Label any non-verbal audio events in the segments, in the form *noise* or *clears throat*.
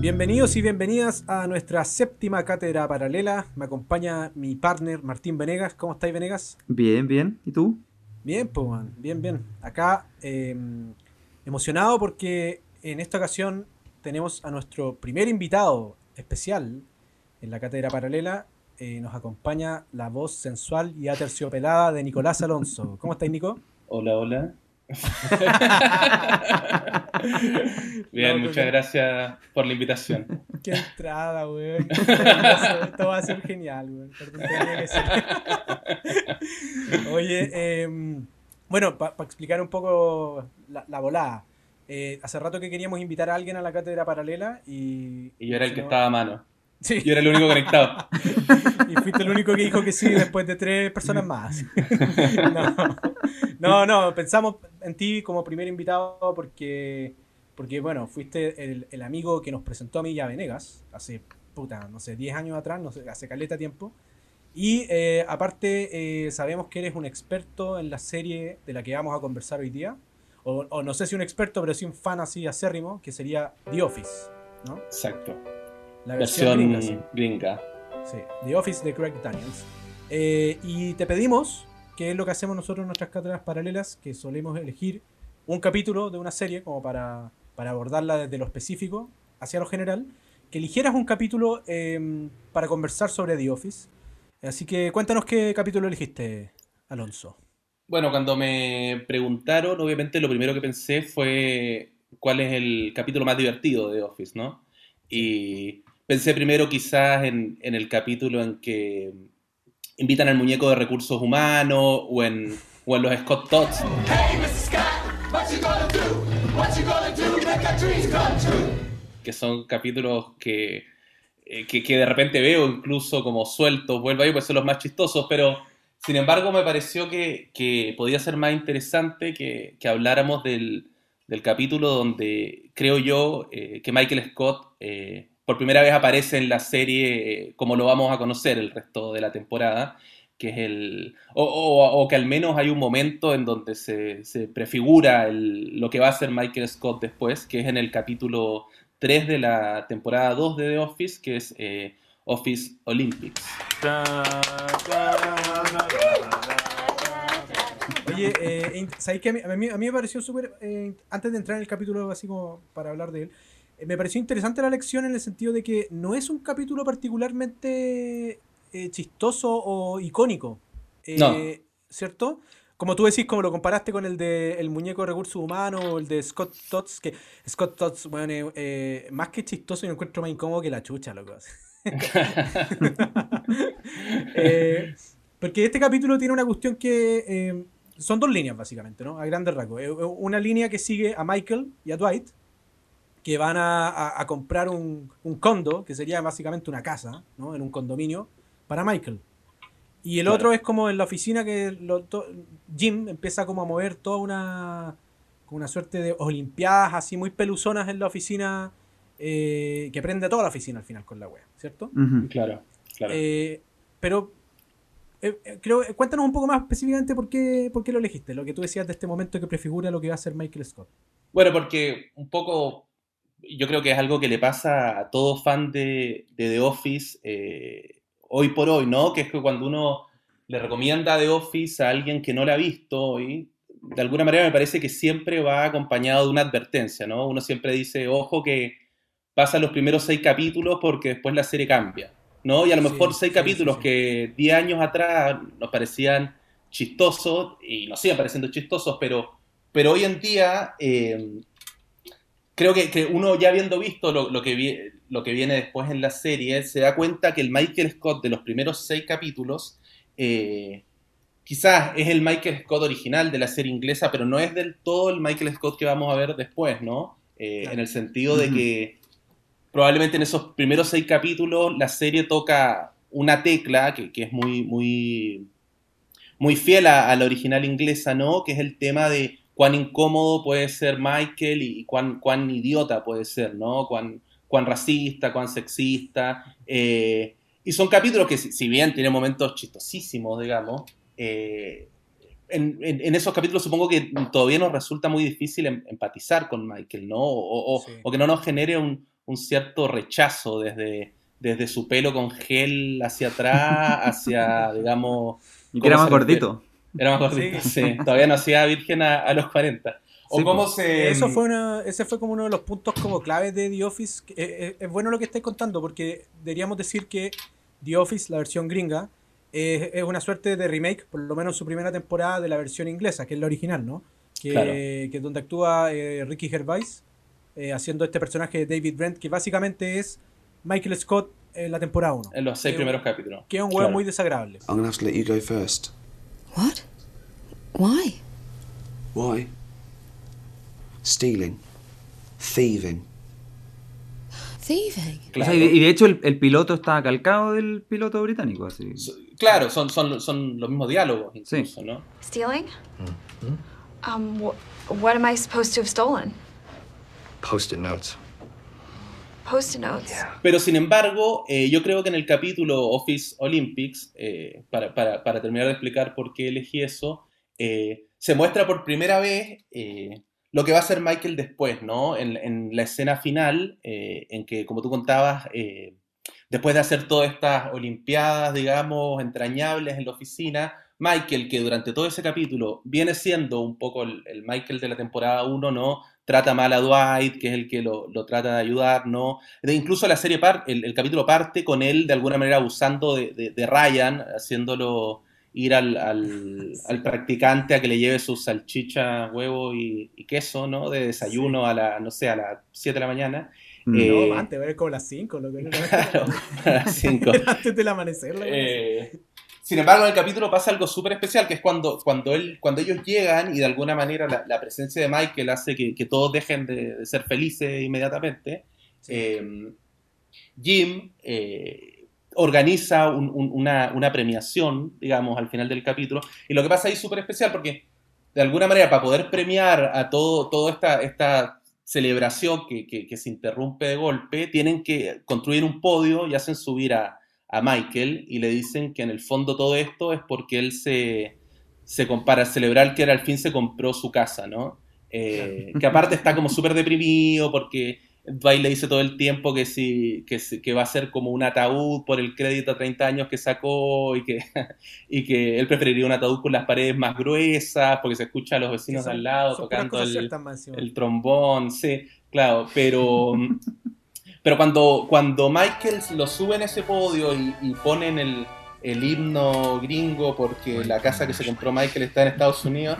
Bienvenidos y bienvenidas a nuestra séptima cátedra paralela. Me acompaña mi partner Martín Venegas. ¿Cómo estáis, Venegas? Bien, bien. ¿Y tú? Bien, pues, man. bien, bien. Acá em, emocionado porque en esta ocasión tenemos a nuestro primer invitado especial en la cátedra paralela. Eh, nos acompaña la voz sensual y aterciopelada de Nicolás Alonso. ¿Cómo estáis, Nico? Hola, hola. *laughs* Bien, muchas gracias por la invitación. Qué entrada, weón. *laughs* Esto va a ser genial, weón. Oye, em, bueno, para explicar un poco la, volada. Eh, hace rato que queríamos invitar a alguien a la cátedra paralela y... Y yo era el que estaba a mano. Sí. Yo era el único conectado. *laughs* y fuiste el único que dijo que sí después de tres personas más. *laughs* no, no, pensamos en ti como primer invitado porque, porque bueno, fuiste el, amigo que nos presentó a mí y a Venegas hace, puta, no sé, 10 años atrás, no sé, hace caleta tiempo. Y eh, aparte eh, sabemos que eres un experto en la serie de la que vamos a conversar hoy día. O, o no sé si un experto, pero sí un fan así acérrimo, que sería The Office, ¿no? Exacto. La versión, gringa, sí. The Office de Craig Daniels. Eh, y te pedimos, que es lo que hacemos nosotros en nuestras cátedras paralelas, que solemos elegir un capítulo de una serie como para, para abordarla desde lo específico hacia lo general, que eligieras un capítulo em, para conversar sobre The Office. Así que cuéntanos qué capítulo elegiste, Alonso. Bueno, cuando me preguntaron, obviamente lo primero que pensé fue cuál es el capítulo más divertido de The Office, ¿no? Y Pensé primero quizás en, el capítulo en que invitan al muñeco de recursos humanos o en, los Scott Tots. Que son capítulos eh, que, que, de repente veo incluso como sueltos, vuelvo ahí, pues son los más chistosos, pero sin embargo me pareció que, podía ser más interesante que, habláramos del, capítulo donde creo yo eh, que Michael Scott eh, por primera vez aparece en la serie eh, como lo vamos a conocer el resto de la temporada, que es el... o, que al menos hay un momento en donde se, prefigura lo que va a ser Michael Scott después, que es en el capítulo 3 de la temporada 2 de The Office, que es eh, Office Olympics. Oye, eh, ¿sabéis que a mí, a mí, me pareció súper... antes de entrar en el capítulo, así como para hablar de él, eh, me pareció interesante la lección en el sentido de que no es un capítulo particularmente eh, chistoso o icónico. Eh, ¿Cierto? Como tú decís, como lo comparaste con el de El muñeco de recursos humanos o el de Scott Tots, que Scott Tots, bueno, más que chistoso, yo encuentro más incómodo que la chucha, loco. *laughs* *laughs* porque este capítulo tiene una cuestión que son dos líneas, básicamente, ¿no? A grandes rasgos. Una línea que sigue a Michael y a Dwight, que van a, comprar un, condo, que sería básicamente una casa, ¿no? En un condominio, para Michael. Y el otro es como en la oficina que Jim empieza como a mover toda una, una suerte de olimpiadas así muy peluzonas en la oficina, eh, que prende toda la oficina al final con la wea, ¿cierto? Claro, claro. Eh, pero eh, creo, cuéntanos un poco más específicamente por qué, por qué lo elegiste, lo que tú decías de este momento que prefigura lo que va a hacer Michael Scott. Bueno, porque un poco yo creo que es algo que le pasa a todo fan de, The Office eh, hoy por hoy, ¿no? Que es que cuando uno le recomienda The Office a alguien que no la ha visto hoy, de alguna manera me parece que siempre va acompañado de una advertencia, ¿no? Uno siempre dice, ojo que pasan los primeros seis capítulos porque después la serie cambia, ¿no? Y a lo mejor seis capítulos que diez años atrás nos parecían chistosos, y nos siguen pareciendo chistosos, pero, pero hoy en día eh, creo que, uno ya habiendo visto lo, que lo que viene después en la serie, se da cuenta que el Michael Scott de los primeros seis capítulos eh, quizás es el Michael Scott original de la serie inglesa, pero no es del todo el Michael Scott que vamos a ver después, ¿no? Eh, en el sentido de que probablemente en esos primeros seis capítulos la serie toca una tecla que, es muy, muy, muy fiel a, a la original inglesa, ¿no? Que es el tema de cuán incómodo puede ser Michael y cuán, cuán idiota puede ser, ¿no? Cuán, cuán racista, cuán sexista. Eh, Y son capítulos que, si bien tienen momentos chistosísimos, digamos, eh, en, esos capítulos supongo que todavía nos resulta muy difícil em, empatizar con Michael, ¿no? O, que no nos genere un, cierto rechazo desde, desde su pelo con gel hacia atrás, hacia, digamos... *laughs* Y que era más gordito. Era más gordito, sí. Todavía no hacía virgen a, los 40. O cómo se... Eso fue ese fue como uno de los puntos como claves de The Office. Eh, eh, es bueno lo que estáis contando, porque deberíamos decir que The Office, la versión gringa, es, una suerte de remake, por lo menos su primera temporada de la versión inglesa, que es la original, ¿no? Que, es donde actúa eh, Ricky Gervais haciendo este personaje de David Brent, que básicamente es Michael Scott en la temporada 1. En los seis primeros capítulos. Que es un huevo muy desagradable. I'm gonna have to let you go first. What? Why? Why? Stealing. Thieving. Thieving. Claro. y, de hecho el, el, piloto está calcado del piloto británico. Así. claro, son, son, son los mismos diálogos incluso, sí. ¿no? Stealing? Mm -hmm. Um, wh what am I supposed to have stolen? Post-it notes. Pero sin embargo, eh, yo creo que en el capítulo Office Olympics, eh, para, terminar de explicar por qué elegí eso, eh, se muestra por primera vez lo que va a hacer Michael después, ¿no? En, la escena final, en que, como tú contabas, después de hacer todas estas Olimpiadas, digamos, entrañables en la oficina, Michael, que durante todo ese capítulo viene siendo un poco el, el Michael de la temporada 1, ¿no? Trata mal a Dwight, que es el que lo, trata de ayudar, ¿no? incluso la serie, el, capítulo parte con él de alguna manera abusando de, Ryan, haciéndolo ir *laughs* al, practicante a que le lleve sus salchicha, huevo y, queso, ¿no? De desayuno a la, no sé, a las 7 de la mañana. Mm. No, eh, antes, es como las 5, lo que Claro, a las 5. *laughs* antes del amanecer. Eh, sin embargo, en el capítulo pasa algo súper especial, que es cuando, cuando, él, cuando ellos llegan y de alguna manera la, presencia de Michael hace que, todos dejen de, ser felices inmediatamente. Eh, Jim eh, organiza una, premiación, digamos, al final del capítulo. Y lo que pasa ahí es súper especial porque, de alguna manera, para poder premiar a todo, toda esta, esta celebración que, que se interrumpe de golpe, tienen que construir un podio y hacen subir a a Michael y le dicen que en el fondo todo esto es porque él se, se compara a celebrar que era al fin se compró su casa, ¿no? Eh, que aparte está como súper deprimido porque Dwight le dice todo el tiempo que, que, que, va a ser como un ataúd por el crédito a 30 años que sacó y que, *laughs* y que él preferiría un ataúd con las paredes más gruesas porque se escucha a los vecinos al lado tocando el, el, trombón, sí, claro, pero *laughs* Pero cuando, cuando Michael lo sube en ese podio y, ponen el, el, himno gringo porque la casa que se compró Michael está en Estados Unidos.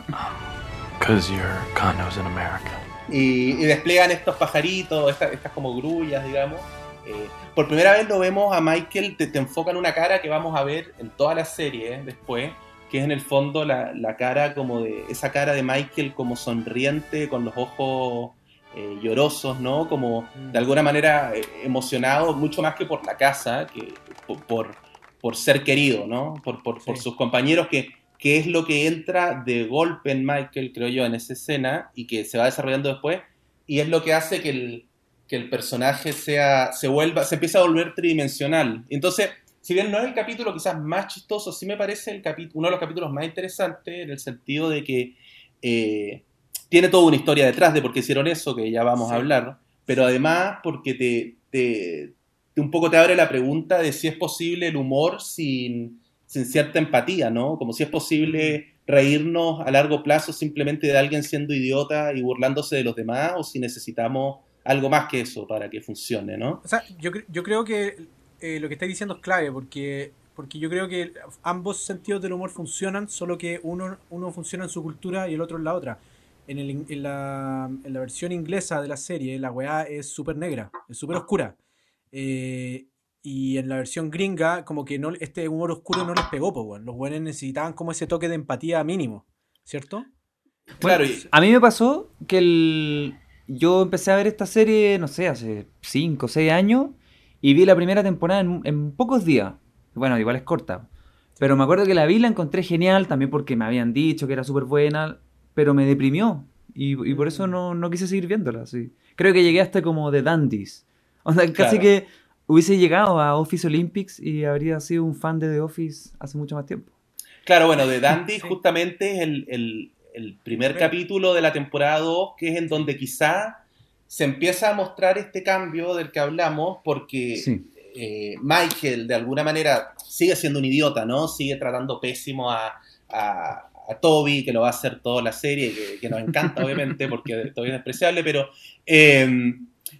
Y, y, despliegan estos pajaritos, estas, como grullas, digamos. Eh, por primera vez lo vemos a Michael, te, te, enfocan una cara que vamos a ver en toda la serie después, que es en el fondo la, la, cara como de, esa cara de Michael como sonriente, con los ojos eh, llorosos, ¿no? Como de mm. alguna manera eh, emocionados, mucho más que por la casa, que por, por, ser querido, ¿no? Por, por, sus compañeros, que, que es lo que entra de golpe en Michael, creo yo, en esa escena y que se va desarrollando después, y es lo que hace que el, que el personaje sea, se vuelva, se empieza a volver tridimensional. Entonces, si bien no es el capítulo quizás más chistoso, sí me parece el uno de los capítulos más interesantes en el sentido de que eh, tiene toda una historia detrás de por qué hicieron eso, que ya vamos a hablar, pero además porque te, te, un poco te abre la pregunta de si es posible el humor sin, sin cierta empatía, ¿no? Como si es posible reírnos a largo plazo simplemente de alguien siendo idiota y burlándose de los demás, o si necesitamos algo más que eso para que funcione, ¿no? O sea, yo, yo creo que eh, lo que estáis diciendo es clave, porque, porque yo creo que ambos sentidos del humor funcionan, solo que uno, uno funciona en su cultura y el otro en la otra en, el, en, la, en, la, versión inglesa de la serie, la weá es súper negra, es súper oscura. Eh, y en la versión gringa, como que no este humor oscuro no les pegó, pues, Los buenos necesitaban como ese toque de empatía mínimo, ¿cierto? Claro, a mí me pasó que el... yo empecé a ver esta serie, no sé, hace 5 o 6 años, y vi la primera temporada en, en pocos días. Bueno, igual es corta. Pero me acuerdo que la vi, la encontré genial, también porque me habían dicho que era súper buena pero me deprimió. Y, por eso no, no, quise seguir viéndola. Sí. Creo que llegué hasta como de dandies. *laughs* O sea, casi que hubiese llegado a Office Olympics y habría sido un fan de The Office hace mucho más tiempo. Claro, bueno, de *laughs* Dandy justamente es el, el, el primer capítulo de la temporada 2, que es en donde quizá se empieza a mostrar este cambio del que hablamos, porque Sí. eh, Michael de alguna manera sigue siendo un idiota, ¿no? Sigue tratando pésimo a, a- a Toby, que lo va a hacer toda la serie, que, que nos encanta obviamente, porque Toby es despreciable, pero, eh,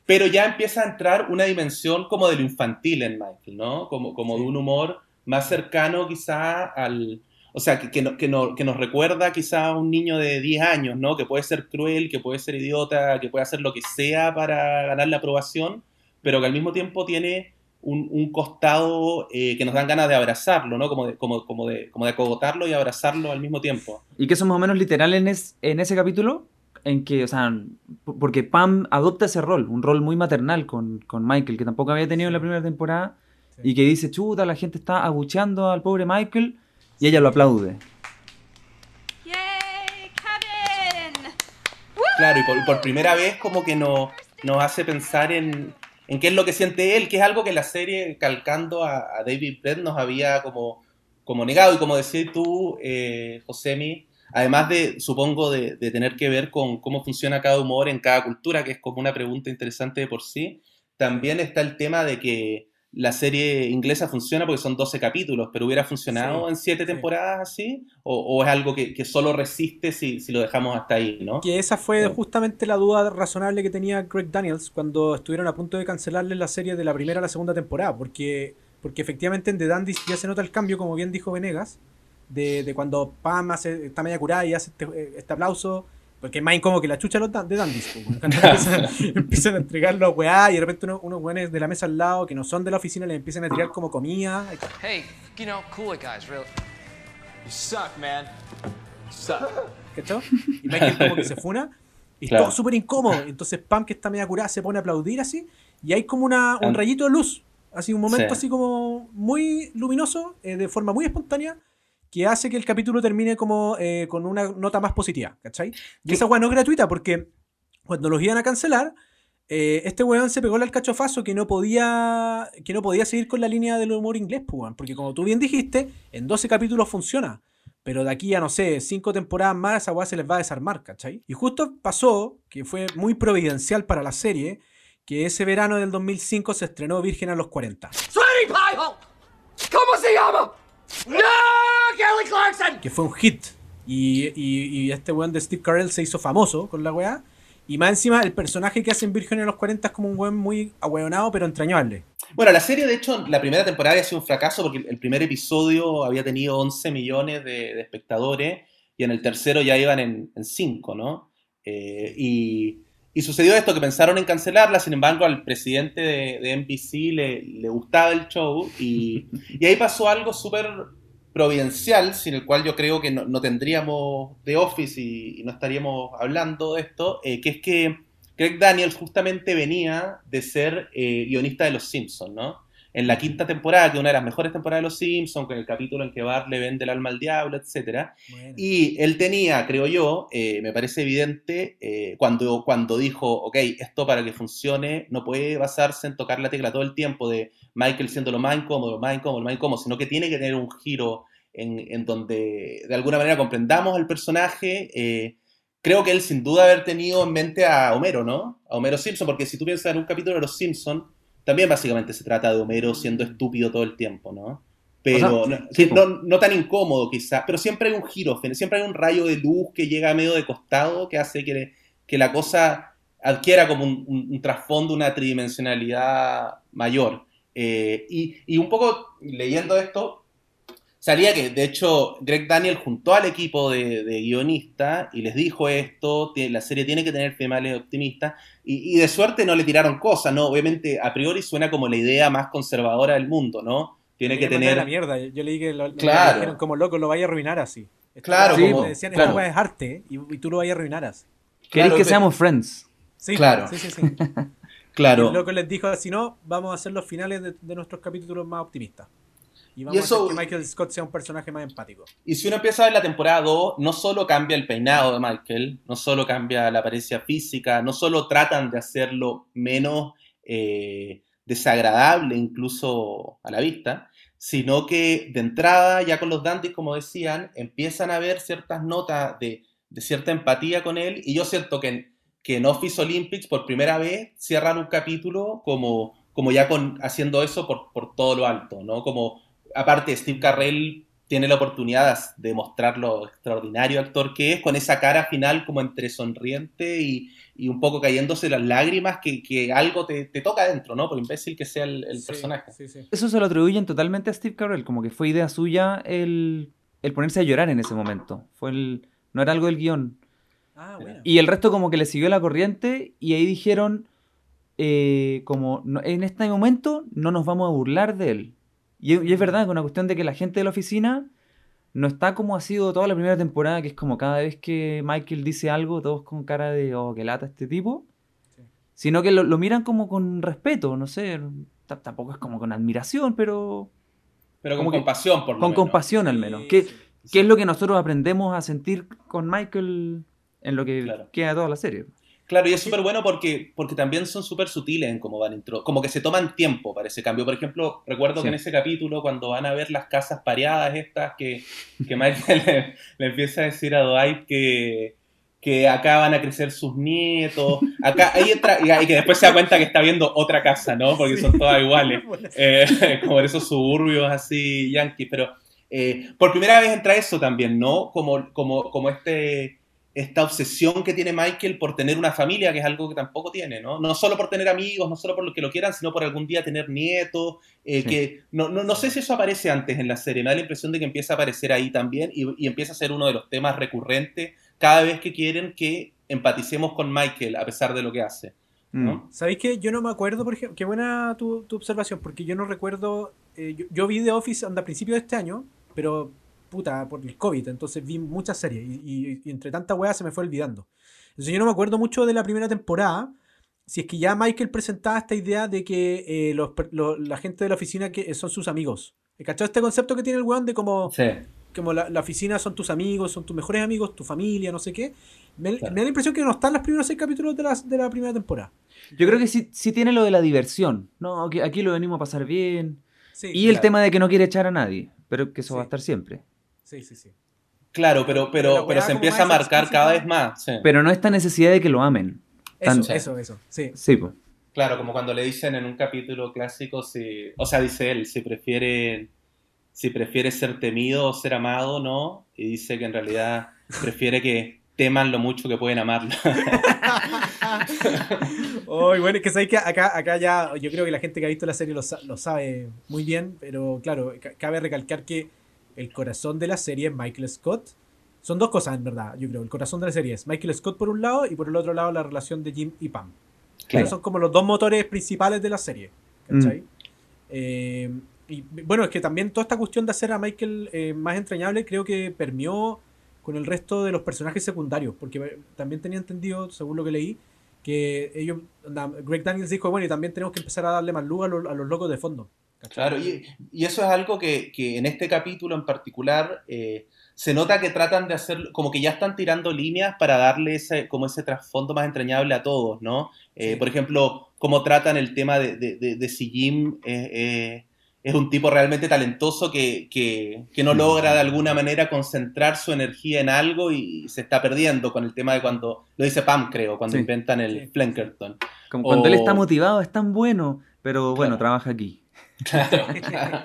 pero ya empieza a entrar una dimensión como de lo infantil en Michael, ¿no? Como, como de un humor más cercano quizá al... O sea, que, que, no- que, no- que nos recuerda quizá a un niño de 10 años, ¿no? Que puede ser cruel, que puede ser idiota, que puede hacer lo que sea para ganar la aprobación, pero que al mismo tiempo tiene un, un costado eh, que nos dan ganas de abrazarlo, ¿no? Como de, como, como, de, como de acogotarlo y abrazarlo al mismo tiempo. Y que eso es más o menos literal en, es- en ese capítulo, en que, o sea, porque Pam adopta ese rol, un rol muy maternal con, con Michael, que tampoco había tenido en la primera temporada, y que dice, chuta, la gente está abucheando al pobre Michael, y ella lo aplaude. Yay, Kevin! Claro, y por, y por primera vez como que no, nos hace pensar en, en qué es lo que siente él, que es algo que la serie, calcando a, David Brent, nos había como, como negado. Y como decías tú, eh, Josemi, además de, supongo, de, de tener que ver con cómo funciona cada humor en cada cultura, que es como una pregunta interesante de por sí, también está el tema de que la serie inglesa funciona porque son 12 capítulos, pero hubiera funcionado Sí, en 7 sí. temporadas así, o, o es algo que, que solo resiste si, si lo dejamos hasta ahí, ¿no? Que esa fue Sí. justamente la duda razonable que tenía Greg Daniels cuando estuvieron a punto de cancelarle la serie de la primera a la segunda temporada, porque, porque efectivamente en The Dandies ya se nota el cambio, como bien dijo Venegas, de, de cuando Pam hace, está media curada y hace este, este aplauso, porque es más incómodo que la chucha de los Dan- de bueno, cuando *laughs* empiezan, empiezan a entregarlo a weá y de repente unos, unos weones de la mesa al lado que no son de la oficina le empiezan a tirar como comida. Hey, you know, cool it, guys. Real. You suck, man. Suck. ¿Cachai? Y Michael como que se funa. Y Claro. todo súper incómodo. Entonces Pam, que está media curada, se pone a aplaudir así. Y hay como una, un rayito de luz. Así, un momento Sí. así como muy luminoso, eh, de forma muy espontánea, que hace que el capítulo termine como eh, con una nota más positiva. ¿Cachai? Y esa weá no es gratuita porque cuando los iban a cancelar, eh, este weón se pegó al cachofazo que no podía que no podía seguir con la línea del humor inglés, pues, weón, porque como tú bien dijiste, en 12 capítulos funciona. Pero de aquí a, no sé, cinco temporadas más, esa weá se les va a desarmar, ¿cachai? Y justo pasó, que fue muy providencial para la serie, que ese verano del 2005 se estrenó Virgen a los 40. Sweetie Pie Hole! ¿Cómo se llama? ¡No! ¡Kelly Clarkson! que fue un hit. Y, y- y este weón de Steve Carell se hizo famoso con la weá. Y más encima, el personaje que hace en Virgen a los 40 es como un weón muy ahueonado, pero entrañable. Bueno, la serie, de hecho, la primera temporada había sido un fracaso porque el primer episodio había tenido 11 millones de, de espectadores y en el tercero ya iban en, en 5, ¿no? Eh, y, y sucedió esto, que pensaron en cancelarla, sin embargo, al presidente de, NBC le, gustaba el show y, ahí pasó algo súper providencial, sin el cual yo creo que no, tendríamos The Office y, no estaríamos hablando de esto, eh, que es que Greg Daniels justamente venía de ser eh, guionista de Los Simpsons, ¿no? En la quinta temporada, que es una de las mejores temporadas de Los Simpsons, con el capítulo en que Bart le vende el alma al diablo, etc. Bueno. Y él tenía, creo yo, eh, me parece evidente, eh, cuando, cuando dijo, ok, esto para que funcione no puede basarse en tocar la tecla todo el tiempo de Michael siendo lo más incómodo, lo más incómodo, lo más incómodo, sino que tiene que tener un giro en, en donde de alguna manera comprendamos al personaje. eh, creo que él sin duda haber tenido en mente a Homero, ¿no? A Homero Simpson, porque si tú piensas en un capítulo de Los Simpsons, también básicamente se trata de Homero siendo estúpido todo el tiempo, ¿no? Pero O sea, no, sí, no, no tan incómodo quizás, pero siempre hay un giro, siempre hay un rayo de luz que llega medio de costado que hace que, que la cosa adquiera como un, un- un trasfondo, una tridimensionalidad mayor. Eh, y, y un poco leyendo esto, salía que de hecho Greg Daniel juntó al equipo de, de guionistas y les dijo esto, la serie tiene que tener finales optimistas y, y de suerte no le tiraron cosas, ¿no? Obviamente a priori suena como la idea más conservadora del mundo, ¿no? Tiene que tener... la mierda. Yo leí que lo, lo- Claro. dijeron como loco, lo vaya a arruinar así. Claro, weá, como- me decían, claro. esta es arte y, y tú lo vayas a arruinar así. ¿Queréis Claro, que seamos friends? Sí, Claro. sí, sí. sí. *laughs* Claro. El loco les dijo, si no, vamos a hacer los finales de, de nuestros capítulos más optimistas. Y vamos Y eso- a hacer que Michael Scott sea un personaje más empático. Y si uno empieza a ver la temporada 2, no solo cambia el peinado de Michael, no solo cambia la apariencia física, no solo tratan de hacerlo menos eh, desagradable incluso a la vista, sino que de entrada, ya con los Dantes, como decían, empiezan a ver ciertas notas de, de cierta empatía con él, y yo siento que en, que en Office Olympics por primera vez cierran un capítulo como, como ya con, haciendo eso por, por todo lo alto, ¿no? Como, aparte, Steve Carrell tiene la oportunidad de mostrar lo extraordinario actor que es, con esa cara final como entre sonriente y, y un poco cayéndose las lágrimas, que, que algo te, te, toca adentro, ¿no? Por imbécil que sea el, el Sí, personaje. sí, sí. Eso se lo atribuyen totalmente a Steve Carell, como que fue idea suya el, el ponerse a llorar en ese momento. Fue el, no era algo del guion. Ah, bueno. Y el resto como que le siguió la corriente y ahí dijeron, eh, como "No- en este momento no nos vamos a burlar de él. Y, y es verdad, con una cuestión de que la gente de la oficina no está como ha sido toda la primera temporada, que es como cada vez que Michael dice algo, todos con cara de, oh, que lata este tipo. Sí. Sino que lo, lo miran como con respeto, no sé, tampoco es como con admiración, pero Pero con que- compasión, por lo con menos. compasión al menos. Sí, Que, sí. que es lo que nosotros aprendemos a sentir con Michael en lo que Claro. queda toda la serie. Claro, y es súper bueno porque, porque también son súper sutiles en cómo van intro, como que se toman tiempo para ese cambio. Por ejemplo, recuerdo Sí. que en ese capítulo, cuando van a ver las casas pareadas estas, que, que Michael *laughs* le, le empieza a decir a Dwight que, que acá van a crecer sus nietos, acá, ahí entra, y, y que después se da cuenta que está viendo otra casa, ¿no? Porque son todas iguales. *laughs* Eh, *laughs* como esos suburbios así yankees, pero eh, por primera vez entra eso también, ¿no? Como, como, como este, esta obsesión que tiene Michael por tener una familia, que es algo que tampoco tiene, ¿no? No solo por tener amigos, no solo por lo que lo quieran, sino por algún día tener nietos, eh, Sí. que no, no, no sé si eso aparece antes en la serie, me da la impresión de que empieza a aparecer ahí también y, y empieza a ser uno de los temas recurrentes cada vez que quieren que empaticemos con Michael a pesar de lo que hace, ¿no? Mm. ¿Sabéis que yo no me acuerdo, por ejemplo? Qué buena tu, tu observación, porque yo no recuerdo. eh, yo, yo vi The Office anda, a principios de este año, pero puta, por el COVID, entonces vi muchas series y, y- y entre tanta weá se me fue olvidando. Entonces yo no me acuerdo mucho de la primera temporada. Si es que ya Michael presentaba esta idea de que eh, los lo- la gente de la oficina que son sus amigos. ¿Cachai? Este concepto que tiene el weón de como Sí. como la, la oficina son tus amigos, son tus mejores amigos, tu familia, no sé qué. Me, Claro. me da la impresión que no están los primeros seis capítulos de la, de la primera temporada. Yo creo que sí, sí tiene lo de la diversión. No, aquí, aquí lo venimos a pasar bien. Sí, Y el claro. tema de que no quiere echar a nadie. Pero que eso va a estar siempre. Sí, sí, sí. Claro, pero, Pero pero, se empieza a marcar explícita. cada vez más. sí. Pero no esta necesidad de que lo amen. Eso, Tan- eso, eso. Sí. Sí, pues. Claro, como cuando le dicen en un capítulo clásico, si, o sea, dice él, si prefiere, si prefiere ser temido o ser amado, ¿no? Y dice que en realidad prefiere que teman lo mucho que pueden amarlo. *laughs* Oh, bueno, es que sabéis que acá, acá ya, yo creo que la gente que ha visto la serie lo, sa- lo sabe muy bien, pero claro, ca- cabe recalcar que el corazón de la serie es Michael Scott. Son dos cosas, en verdad, yo creo. El corazón de la serie es Michael Scott por un lado y por el otro lado la relación de Jim y Pam. Claro. Esos son como los dos motores principales de la serie. ¿Cachai? Eh, y bueno, es que también toda esta cuestión de hacer a Michael eh, más entrañable creo que permeó con el resto de los personajes secundarios, porque eh, también tenía entendido, según lo que leí, que ellos, Greg Daniels dijo, bueno, y también tenemos que empezar a darle más luz a, los- a los locos de fondo. Claro, y, y eso es algo que, que en este capítulo en particular eh, se nota que tratan de hacer, como que ya están tirando líneas para darle ese, como ese trasfondo más entrañable a todos, ¿no? Eh, Sí. Por ejemplo, cómo tratan el tema de, de, de- de si Jim eh, es un tipo realmente talentoso que, que, que no logra de alguna manera concentrar su energía en algo y se está perdiendo con el tema de cuando, lo dice Pam creo, cuando Sí. inventan el Sí. Flankerton. Como cuando él está motivado, es tan bueno. Pero bueno, Claro. trabaja aquí. Claro, *laughs* claro.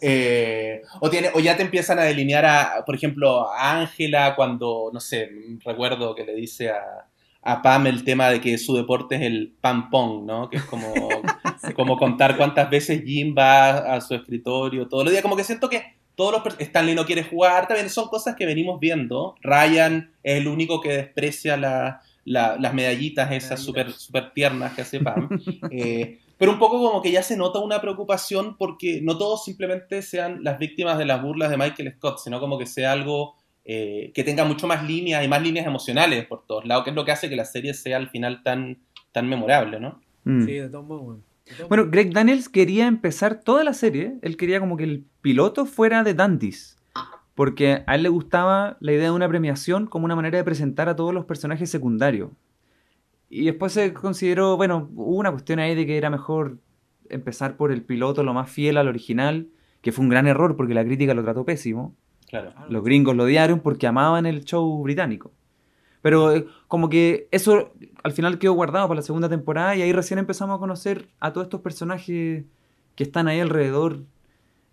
Eh, o, tiene, o ya te empiezan a delinear a, por ejemplo, a Ángela cuando, no sé, recuerdo que le dice a, a Pam el tema de que su deporte es el pam pong, ¿no? Que es como, *laughs* como contar cuántas veces Jim va a su escritorio todos los días. Como que siento que todos los... Stanley no quiere jugar, también son cosas que venimos viendo. Ryan es el único que desprecia la- la- las medallitas esas súper super tiernas que hace Pam. *laughs* Eh, pero un poco como que ya se nota una preocupación porque no todos simplemente sean las víctimas de las burlas de Michael Scott, sino como que sea algo eh, que tenga mucho más líneas y más líneas emocionales por todos lados, que es lo que hace que la serie sea al final tan, tan memorable, ¿no? Mm. Sí, de todos modos, Bueno. Greg Daniels quería empezar toda la serie. Él quería como que el piloto fuera de Dandies. Porque a él le gustaba la idea de una premiación como una manera de presentar a todos los personajes secundarios. Y después se consideró, bueno, hubo una cuestión ahí de que era mejor empezar por el piloto lo más fiel al original, que fue un gran error porque la crítica lo trató pésimo. Claro. Los gringos lo odiaron porque amaban el show británico. Pero eh, como que eso al final quedó guardado para la segunda temporada y ahí recién empezamos a conocer a todos estos personajes que están ahí alrededor,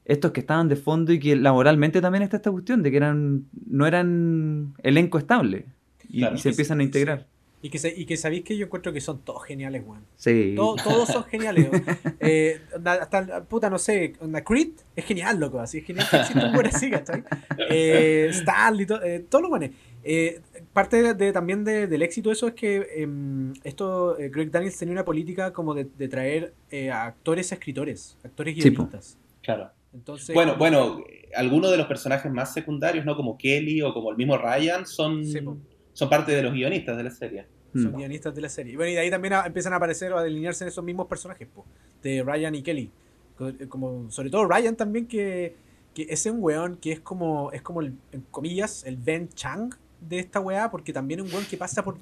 estos que estaban de fondo y que laboralmente también está esta cuestión de que eran no eran elenco estable y, Claro. y se empiezan a integrar. Y que, se- y que sabéis que yo encuentro que son todos geniales, weón. Sí. To- todos son geniales. *laughs* Eh, hasta, puta, no sé, onda, Creed es genial, loco. Así es genial que exista un buen así, ¿cachai? Eh, Stanley, to- eh, todos los buenos. Eh, parte de, de- también de- del éxito de eso es que em, esto, eh, Greg Daniels tenía una política como de, de traer eh, a actores a escritores, actores Sí, guionistas. Claro. Entonces, Bueno, bueno, algunos de los personajes más secundarios, ¿no? Como Kelly o como el mismo Ryan, son, Sí. Son parte de los guionistas de la serie. son Mm. guionistas de la serie. Y Bueno, y de ahí también a- empiezan a aparecer o a delinearse esos mismos personajes, po, de Ryan y Kelly. Eh, Como, sobre todo Ryan también, que, que es un weón que es como, es como el, en comillas, el Ben Chang de esta weá, porque también es un weón que pasa por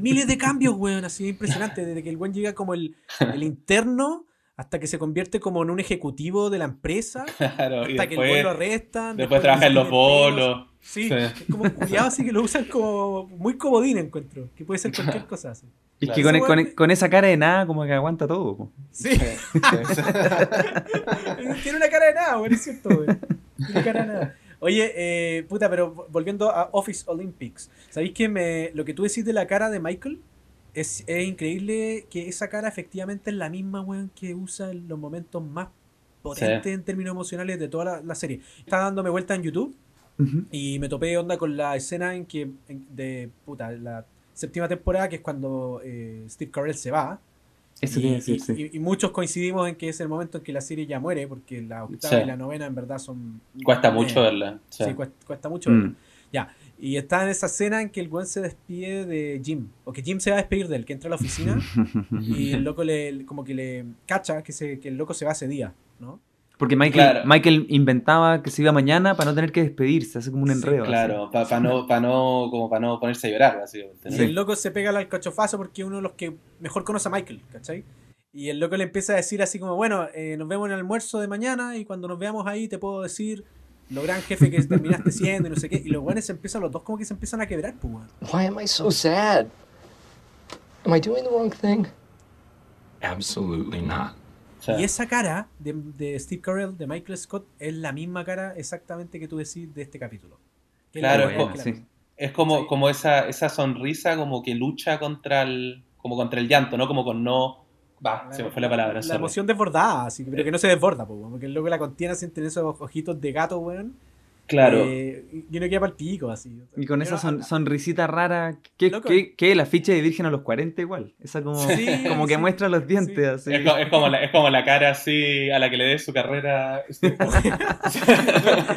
miles de cambios, weón, así impresionante, desde que el weón llega como el, el interno hasta que se convierte como en un ejecutivo de la empresa, *laughs* Claro, y hasta que el lo después, arrestan. después trabaja en los bolos. Sí, Sí. es como un culiado así que lo usan como muy comodín, encuentro, que puede ser cualquier *laughs* cosa así. Y es Claro. que con, con- con esa cara de nada como que aguanta todo. po. Sí. Sí, sí. *laughs* Tiene una cara de nada, weón, es cierto, weón. Tiene cara de nada. Oye, eh, puta, pero volviendo a Office Olympics, ¿sabéis que me, lo que tú decís de la cara de Michael? Es, es increíble que esa cara efectivamente es la misma, weón, que usa en los momentos más potentes en términos emocionales de toda la, la serie. Estaba dándome vuelta en YouTube y me topé onda con la escena en que, en- de, puta, la séptima temporada, que es cuando eh, Steve Carell se va. Eso Y, decir, y- sí. y- y muchos coincidimos en que es el momento en que la serie ya muere, porque la octava Sí. y la novena en verdad son... Cuesta eh, mucho verla. Sí, Sí. cuesta, cuesta mucho. Mm. verla. Ya, y está en esa escena en que el buen se despide de Jim, o que Jim se va a despedir de él, que entra a la oficina *laughs* y el loco le, como que le cacha que, se, que el loco se va ese día, ¿no? Porque Michael, Claro. Michael inventaba que se iba mañana para no tener que despedirse, hace como un Sí, enredo. así. Claro, para no, pa no, como para no ponerse a llorar, básicamente. ¿no? Y el loco se pega al alcachofazo porque es uno de los que mejor conoce a Michael, ¿cachai? Y el loco le empieza a decir así como, bueno, eh, nos vemos en el almuerzo de mañana y cuando nos veamos ahí te puedo decir lo gran jefe que terminaste siendo y no sé qué. Y los buenos se empiezan, los dos como que se empiezan a quebrar, pues, weón. Why am I so sad? Am I doing the wrong thing? Absolutely not. Y esa cara de, de Steve Carell, de Michael Scott, es la misma cara exactamente que tú decís de este capítulo. Que Claro, la es como- que la sí. misma. es como, Sí. como esa, esa sonrisa como que lucha contra el, como contra el llanto, ¿no? Como con no... Va, se me fue la palabra. La sorry. emoción desbordada, así, pero que no se desborda, pues, weón, porque el loco la contiene sin tener esos ojitos de gato, weón. Claro. Eh, y uno queda para el pico, así. Y con esa son- sonrisita rara, que, Loco. que, que la ficha de Virgen a los 40 igual. Esa como, Sí, *laughs* como que sí. muestra los dientes Sí. así. Es, co- es como la, es como la cara así a la que le dé su carrera. *laughs*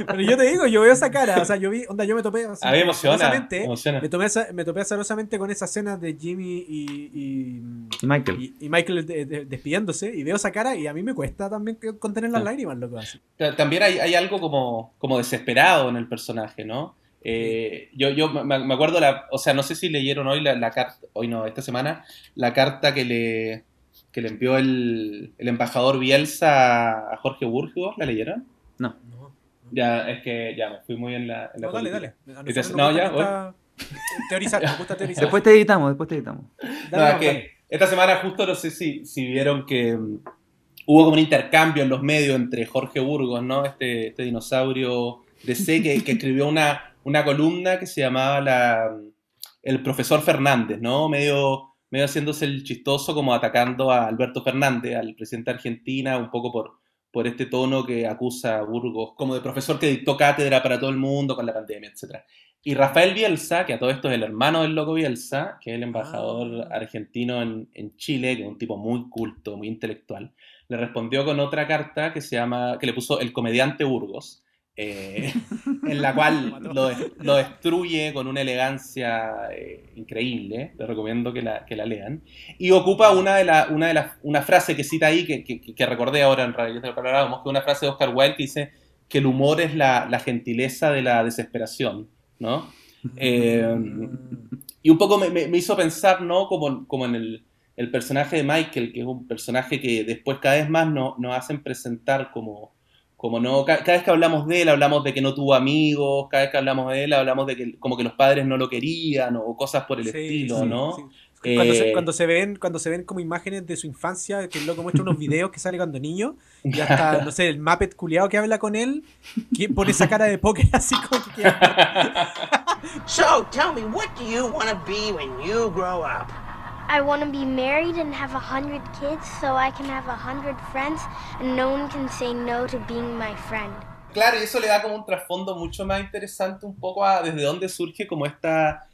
Pero yo te digo, yo veo esa cara, o sea, yo vi, onda, yo me topé así, A mí emociona. emociona. Me topé, asa- me topé azarosamente con esa escena de Jimmy y, y, Y Michael. y- y Michael de- de- despidiéndose y veo esa cara y a mí me cuesta también contener las Sí. lágrimas, loco, así. Ta- También hay, hay algo como, como desesperado en el personaje, ¿no? Eh, yo yo me, me acuerdo, la, o sea, no sé si leyeron hoy la, la carta, hoy no, esta semana, la carta que le, que le envió el, el embajador Bielsa a Jorge Burgos, ¿la leyeron? No. No, Ya, es que ya me fui muy en la, en la no, dale, política. dale. No, ya, gusta teorizar, nos gusta teorizar. Después te editamos, después te editamos. Dale, No, vamos, es que dale. esta semana justo no sé si, si vieron que mm, hubo como un intercambio en los medios entre Jorge Burgos, ¿no? Este, este dinosaurio de C que, que escribió una, una columna que se llamaba la, El profesor Fernández, ¿no? Medio, medio haciéndose el chistoso como atacando a Alberto Fernández, al presidente de Argentina, un poco por, por este tono que acusa a Burgos como de profesor que dictó cátedra para todo el mundo con la pandemia, etcétera. Y Rafael Bielsa, que a todo esto es el hermano del loco Bielsa, que es el embajador Ah. argentino en, en Chile, que es un tipo muy culto, muy intelectual, le respondió con otra carta que se llama, que le puso El comediante Burgos, eh, *laughs* en la cual lo, lo destruye con una elegancia eh, increíble, le recomiendo que la, que la lean, y ocupa una de la, una de las, una frase que cita ahí, que, que, que recordé ahora en realidad, que hablábamos, que es una frase de Oscar Wilde que dice que el humor es la, la gentileza de la desesperación, ¿no? *laughs* Eh, y un poco me, me- hizo pensar, ¿no? Como, como en, el, el personaje de Michael, que es un personaje que después cada vez más nos hacen presentar como, como no, cada, vez que hablamos de él, hablamos de que no tuvo amigos, cada vez que hablamos de él, hablamos de que como que los padres no lo querían, o cosas por el estilo, ¿no? Cuando, se, eh, cuando, se, ven, cuando se ven como imágenes de su infancia, que el loco muestra unos videos que sale cuando niño, y hasta, *laughs* no sé, el Muppet culiado que habla con él, que pone esa cara de póker así como que... *laughs* *laughs* so, tell me, what do you want to be when you grow up? I want to be married and have a hundred kids so I can have a hundred friends and no one can say no to being my friend. Claro, y eso le da como un trasfondo mucho más interesante un poco a desde dónde surge como esta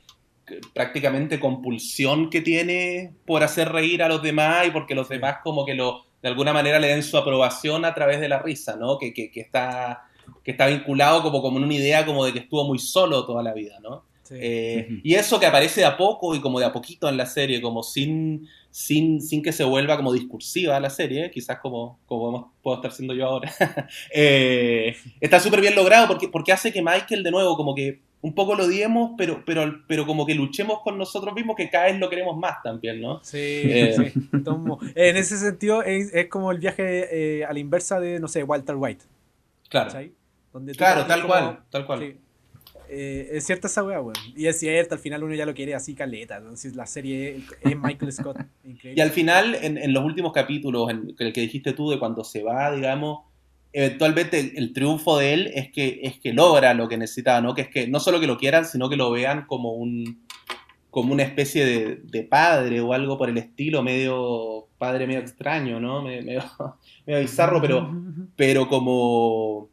prácticamente compulsión que tiene por hacer reír a los demás y porque los demás como que lo de alguna manera le den su aprobación a través de la risa, ¿no? Que, que, que está, que está vinculado como, como en una idea como de que estuvo muy solo toda la vida, ¿no? Eh, y eso que aparece de a poco y como de a poquito en la serie, como sin, sin, sin que se vuelva como discursiva la serie, quizás como, como puedo estar siendo yo ahora, *laughs* eh, está súper bien logrado porque, porque hace que Michael de nuevo como que un poco lo diemos, pero, pero, pero como que luchemos con nosotros mismos, que cada vez lo queremos más también, ¿no? Sí, eh, sí. En ese sentido es, como el viaje a la inversa de, no sé, Walter White. Claro. claro, tal cual, tal cual. Eh, es cierta esa weá, weón. Y es cierto, al final uno ya lo quiere así caleta. Entonces la serie es Michael Scott. *laughs* Y al final, en, los últimos capítulos, en el que dijiste tú de cuando se va, digamos, eventualmente el, triunfo de él es que, es que logra lo que necesitaba, ¿no? Que es que no solo que lo quieran, sino que lo vean como un como una especie de, padre o algo por el estilo, medio padre medio extraño, ¿no? Medio, *laughs* medio, bizarro, pero, *laughs* pero como,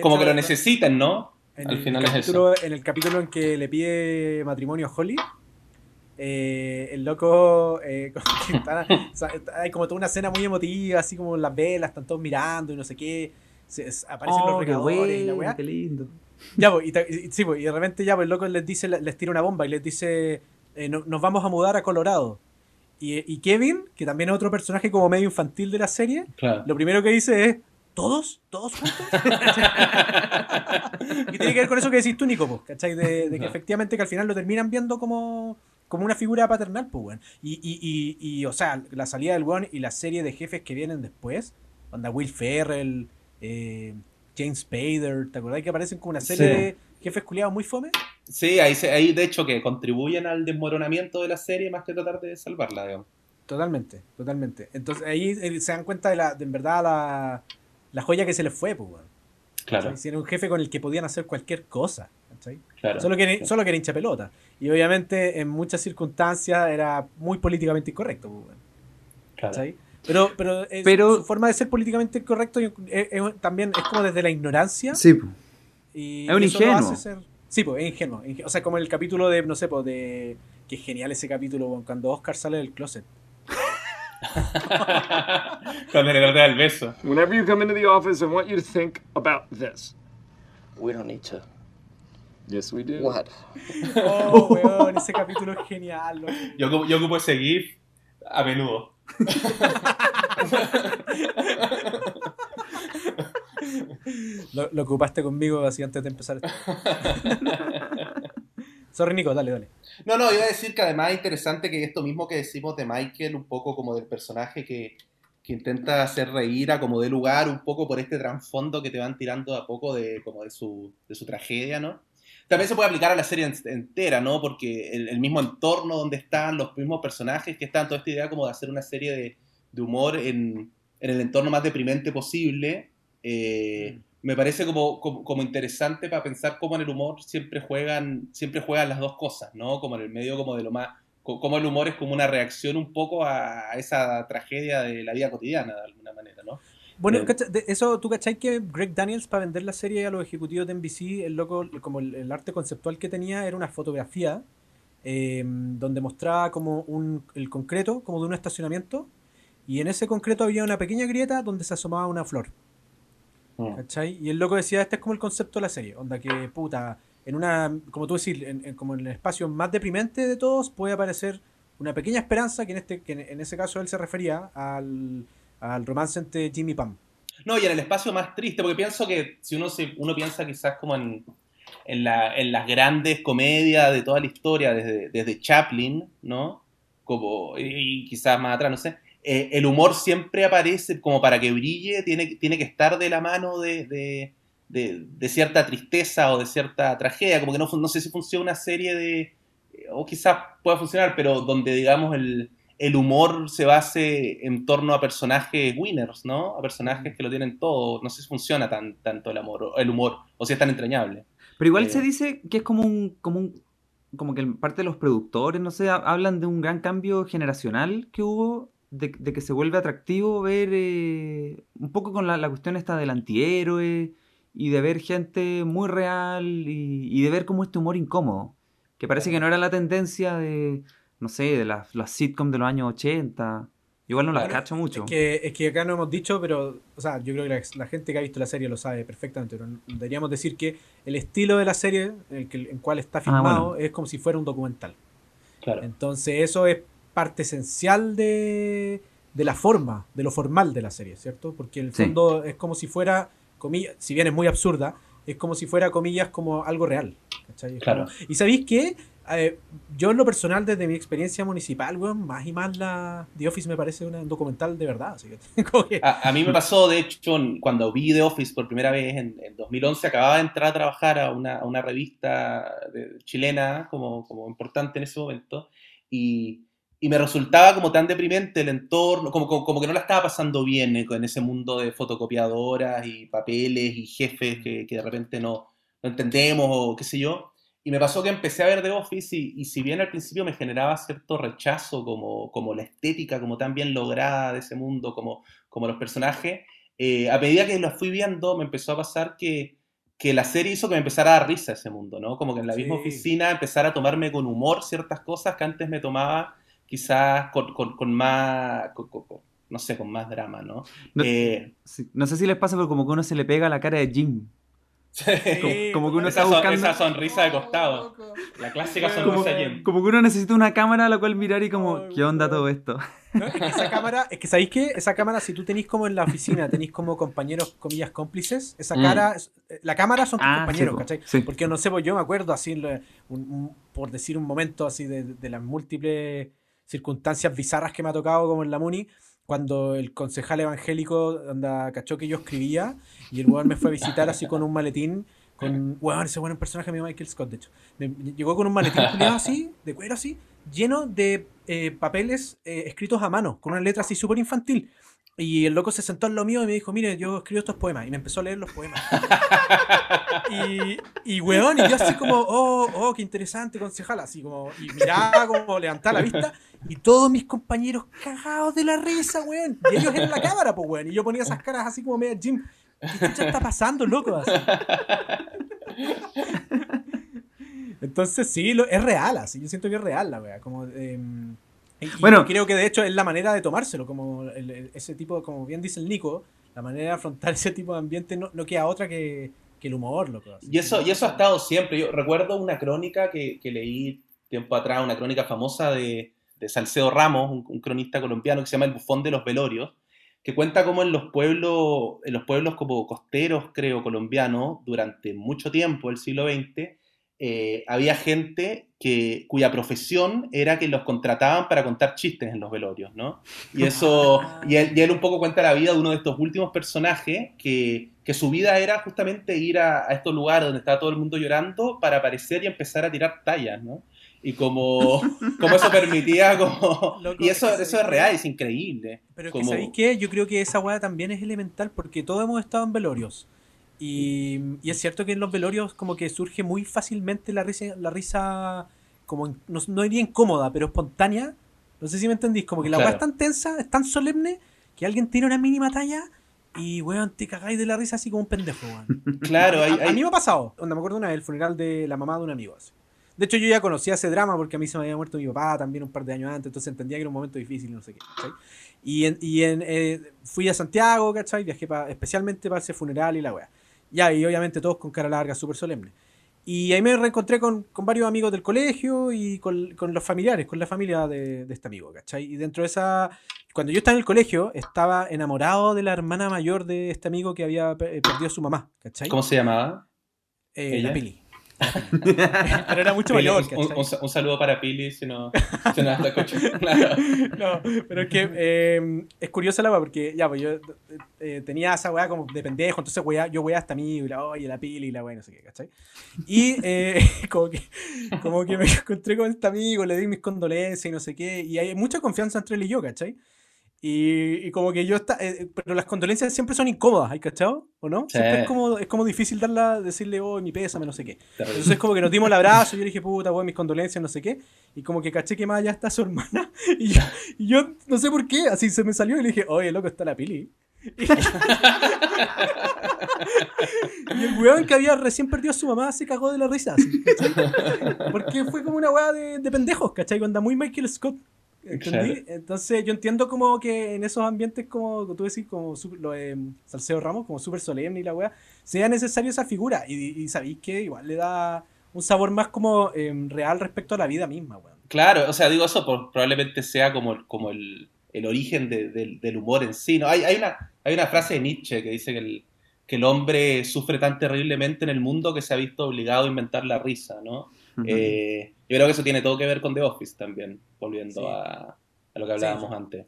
como que lo necesitan, ¿no? En, el capítulo, en el capítulo en que le pide matrimonio a Holly, eh, el loco, eh, *laughs* hay como toda una escena muy emotiva, así como las velas, están todos mirando y no sé qué. aparecen los oh, regadores y la weá. Qué lindo. Ya, pues, y, sí, pues, y de repente ya, pues, el loco les dice, les tira una bomba y les dice, eh, nos vamos a mudar a Colorado. Y, y, Kevin, que también es otro personaje como medio infantil de la serie, lo primero que dice es, ¿Todos? ¿Todos juntos? *laughs* y tiene que ver con eso que decís tú, Nico, ¿cachai? De, que efectivamente que al final lo terminan viendo como, como una figura paternal, pues, weón. Y, y, y, o sea, la salida del weón y la serie de jefes que vienen después, onda Will Ferrell, eh, James Spader, ¿te acordás que aparecen como una serie de jefes culiados muy fome? Sí, ahí, ahí de hecho que contribuyen al desmoronamiento de la serie más que tratar de salvarla, digamos. Totalmente, totalmente. Entonces ahí eh, se dan cuenta de la, de en verdad la la joya que se les fue, pues, Claro. Si era un jefe con el que podían hacer cualquier cosa. Claro. Solo, que, solo que era hincha pelota. Y obviamente en muchas circunstancias era muy políticamente incorrecto. Pues, claro. Pero, pero, pero, su forma de ser políticamente incorrecto también es como desde la ignorancia. Sí. Y es un ingenuo. sí, pues es ingenuo. O sea, como el capítulo de, no sé, pues de... Que genial ese capítulo cuando Oscar sale del closet. *laughs* Cuando le da el beso. Whenever you come into the office, I want you to think about this. We don't need to. Yes, we do. What? Oh, *laughs* weón, ese capítulo es genial. Yo, yo ocupo ese GIF a menudo. *laughs* lo, lo, ocupaste conmigo así antes de empezar. Sorry, Nico, dale, dale. No, no, iba a decir que además es interesante que esto mismo que decimos de Michael, un poco como del personaje que, intenta hacer reír a como de lugar, un poco por este trasfondo que te van tirando a poco de, como de, su, de su tragedia, ¿no? También se puede aplicar a la serie entera, ¿no? Porque el, mismo entorno donde están, los mismos personajes que están, toda esta idea como de hacer una serie de, de humor en, en, el entorno más deprimente posible. Eh, mm me parece como, como, interesante para pensar cómo en el humor siempre juegan, siempre juegan las dos cosas, ¿no? Como en el medio como de lo más, como el humor es como una reacción un poco a esa tragedia de la vida cotidiana, de alguna manera, ¿no? Bueno, eh, eso, ¿tú cachai que Greg Daniels para vender la serie a los ejecutivos de NBC, el loco, como el, arte conceptual que tenía era una fotografía em, donde mostraba como un, el concreto, como de un estacionamiento, y en ese concreto había una pequeña grieta donde se asomaba una flor. Mm. ¿Cachai? Y el loco decía, este es como el concepto de la serie, onda que, puta, en una, como tú decís, en, como en el espacio más deprimente de todos puede aparecer una pequeña esperanza, que en, este, que en ese caso él se refería al, al romance entre Jimmy y Pam. No, y en el espacio más triste, porque pienso que si uno, se, uno piensa quizás como en, en, la, en las grandes comedias de toda la historia, desde, desde Chaplin, ¿no? como, y, quizás más atrás, no sé, eh, el humor siempre aparece como para que brille, tiene, tiene que estar de la mano de, de, de, cierta tristeza o de cierta tragedia, como que no, no sé si funciona una serie de, o quizás pueda funcionar, pero donde digamos el, el humor se base en torno a personajes winners, ¿no? A personajes que lo tienen todo. No sé si funciona tan, tanto el amor, el humor, o si es tan entrañable. Pero igual se eh, dice que es como un, como un, como que parte de los productores, no sé, hablan de un gran cambio generacional que hubo, de, que se vuelve atractivo ver eh, un poco con la, cuestión esta del antihéroe y de ver gente muy real y, y de ver como este humor incómodo, que parece que no era la tendencia de no sé, de las, las sitcoms de los años 80. Igual no las cacho mucho. Es que, es que acá no hemos dicho, pero, o sea, yo creo que la, gente que ha visto la serie lo sabe perfectamente, pero deberíamos decir que el estilo de la serie, en el cual está ah, filmado, es como si fuera un documental. Claro. Entonces, eso es parte esencial de, de la forma, de lo formal de la serie, ¿cierto? Porque en el fondo es como si fuera, comillas, si bien es muy absurda, es como si fuera, comillas, como algo real. Claro. y sabéis que eh, yo en lo personal, desde mi experiencia municipal, weón, más y más la The Office me parece un documental de verdad. *laughs* a, mí me pasó, de hecho, cuando vi The Office por primera vez en, 2011, acababa de entrar a trabajar a una, revista chilena como, como, importante en ese momento, y, y, me resultaba como tan deprimente el entorno, como, como, que no la estaba pasando bien eh, en ese mundo de fotocopiadoras y papeles y jefes que, que de repente no, no entendemos o qué sé yo. Y me pasó que empecé a ver The Office y, y, si bien al principio me generaba cierto rechazo como, como la estética, como tan bien lograda de ese mundo, como, como los personajes, eh, a medida que lo fui viendo me empezó a pasar que, que, la serie hizo que me empezara a dar risa ese mundo, ¿no? Como que en la misma oficina empezara a tomarme con humor ciertas cosas que antes me tomaba quizás con, con, con más... no sé, con más drama, ¿no? No, eh, no sé si les pasa, pero como que uno se le pega a la cara de Jim como, que uno esa, está buscando... esa sonrisa de costado. La clásica sonrisa como, como que uno necesita una cámara a la cual mirar y como, ¿qué onda todo esto? es que esa cámara, es que sabéis que esa cámara, si tú tenéis como en la oficina, tenéis como compañeros, comillas, cómplices, esa mm. cara, la cámara son tus ah, compañeros, ¿cachai? Porque no sé, pues yo me acuerdo así, por decir un momento así de, de las múltiples circunstancias bizarras que me ha tocado como en la Muni, cuando el concejal evangélico anda cachó que yo escribía y el weón me fue a visitar así con un maletín con weón ese weón un personaje de Michael Scott de hecho. Me, llegó con un maletín así de cuero así lleno de eh, papeles eh, escritos a mano con una letra así súper infantil y el loco se sentó en lo mío y me dijo, mire, yo escribo estos poemas. Y me empezó a leer los poemas. *laughs* y, y weón, y yo así como, oh, oh, qué interesante, concejal. Así como, y miraba como levantar la vista. Y todos mis compañeros cagados de la risa, weón. Y ellos en la cámara, pues, weón. Y yo ponía esas caras así como media Jim. ¿Qué está pasando, loco? *laughs* Entonces, sí, lo, es real, así. Yo siento que es real la weá. Como, eh, bueno, creo que de hecho es la manera de tomárselo, como ese tipo, como bien dice el Nico, la manera de afrontar *laughs* ese tipo de ambiente no, no queda otra que, que, el humor, loco. Y eso, y eso ha estado siempre. Yo recuerdo una crónica que, que leí tiempo atrás, una crónica famosa de, de Salcedo Ramos, un, cronista colombiano que se llama El Bufón de los Velorios, que cuenta cómo en los pueblos, en los pueblos como costeros, creo, colombianos, durante mucho tiempo, el siglo XX, eh, había gente que, cuya profesión era que los contrataban para contar chistes en los velorios, ¿no? Y eso, y él, un poco cuenta la vida de uno de estos últimos personajes que, que su vida era justamente ir a, estos lugares donde estaba todo el mundo llorando para aparecer y empezar a tirar tallas, ¿no? Y como, *laughs* como eso permitía, como... y eso, eso es real, es increíble. Pero como... ¿sabéis qué? Yo creo que esa weá también es elemental porque todos hemos estado en velorios. Y, es cierto que en los velorios como que surge muy fácilmente la risa, la risa como no, no diría incómoda, pero espontánea. No sé si me entendís, como que la claro. es tan tensa, es tan solemne, que alguien tiene una mínima talla y, weón, te cagáis de la risa así como un pendejo, weón. *laughs* Claro, a, mí me ha pasado. Donde me acuerdo una vez, el funeral de la mamá de un amigo. De hecho, yo ya conocía ese drama porque a mí se me había muerto mi papá también un par de años antes, entonces entendía que era un momento difícil y no sé qué. Y, en, y en, eh, fui a Santiago, ¿cachai? Viajé especialmente para ese funeral y la weá. Ya, y obviamente todos con cara larga, súper solemne. Y ahí me reencontré con, con, varios amigos del colegio y con, con, los familiares, con la familia de, de, este amigo, ¿cachai? Y dentro de esa... Cuando yo estaba en el colegio, estaba enamorado de la hermana mayor de este amigo que había perdido a su mamá, ¿cachai? ¿Cómo se llamaba? Eh, la Pili. *laughs* Pero era mucho mayor. Un, un, un, saludo para Pili si no, si no la escucho. *laughs* no, pero es que eh, es curiosa la weá porque ya, pues yo eh, tenía esa weá como de pendejo, entonces weá, yo weá hasta mí, y la oye, la Pili y la weá, no sé qué, ¿cachai? Y eh, *laughs* como, que, como que me encontré con este amigo, le di mis condolencias y no sé qué, y hay mucha confianza entre él y yo, ¿cachai? Y, y, como que yo está, eh, pero las condolencias siempre son incómodas, ¿hay cachado? ¿O no? Sí. Siempre es como, es como difícil darla, decirle, oh, mi pésame, no sé qué. Entonces como que nos dimos el abrazo, yo le dije, puta, weón, mis condolencias, no sé qué. Y como que caché que más allá está su hermana. *laughs* Y yo, y yo no sé por qué, así se me salió y le dije, oye, loco, está la pili. *laughs* y el weón que había recién perdido a su mamá se cagó de la risa. Así, Porque fue como una weá de, de pendejos, ¿cachai? Cuando muy Michael Scott. ¿Entendí? Claro. Entonces yo entiendo como que en esos ambientes como tú decís, como lo de Salcedo Ramos, como súper solemne y la weá, sea necesario esa figura. Y, y, sabéis que igual le da un sabor más como eh, real respecto a la vida misma, weón. Claro, o sea, digo eso por, probablemente sea como, como el, el origen de, de, del humor en sí. ¿no? Hay, hay, una, hay una frase de Nietzsche que dice que el, que el hombre sufre tan terriblemente en el mundo que se ha visto obligado a inventar la risa, ¿no? Uh -huh. eh, yo creo que eso tiene todo que ver con The Office también, volviendo sí. a, a, lo que hablábamos sí. antes.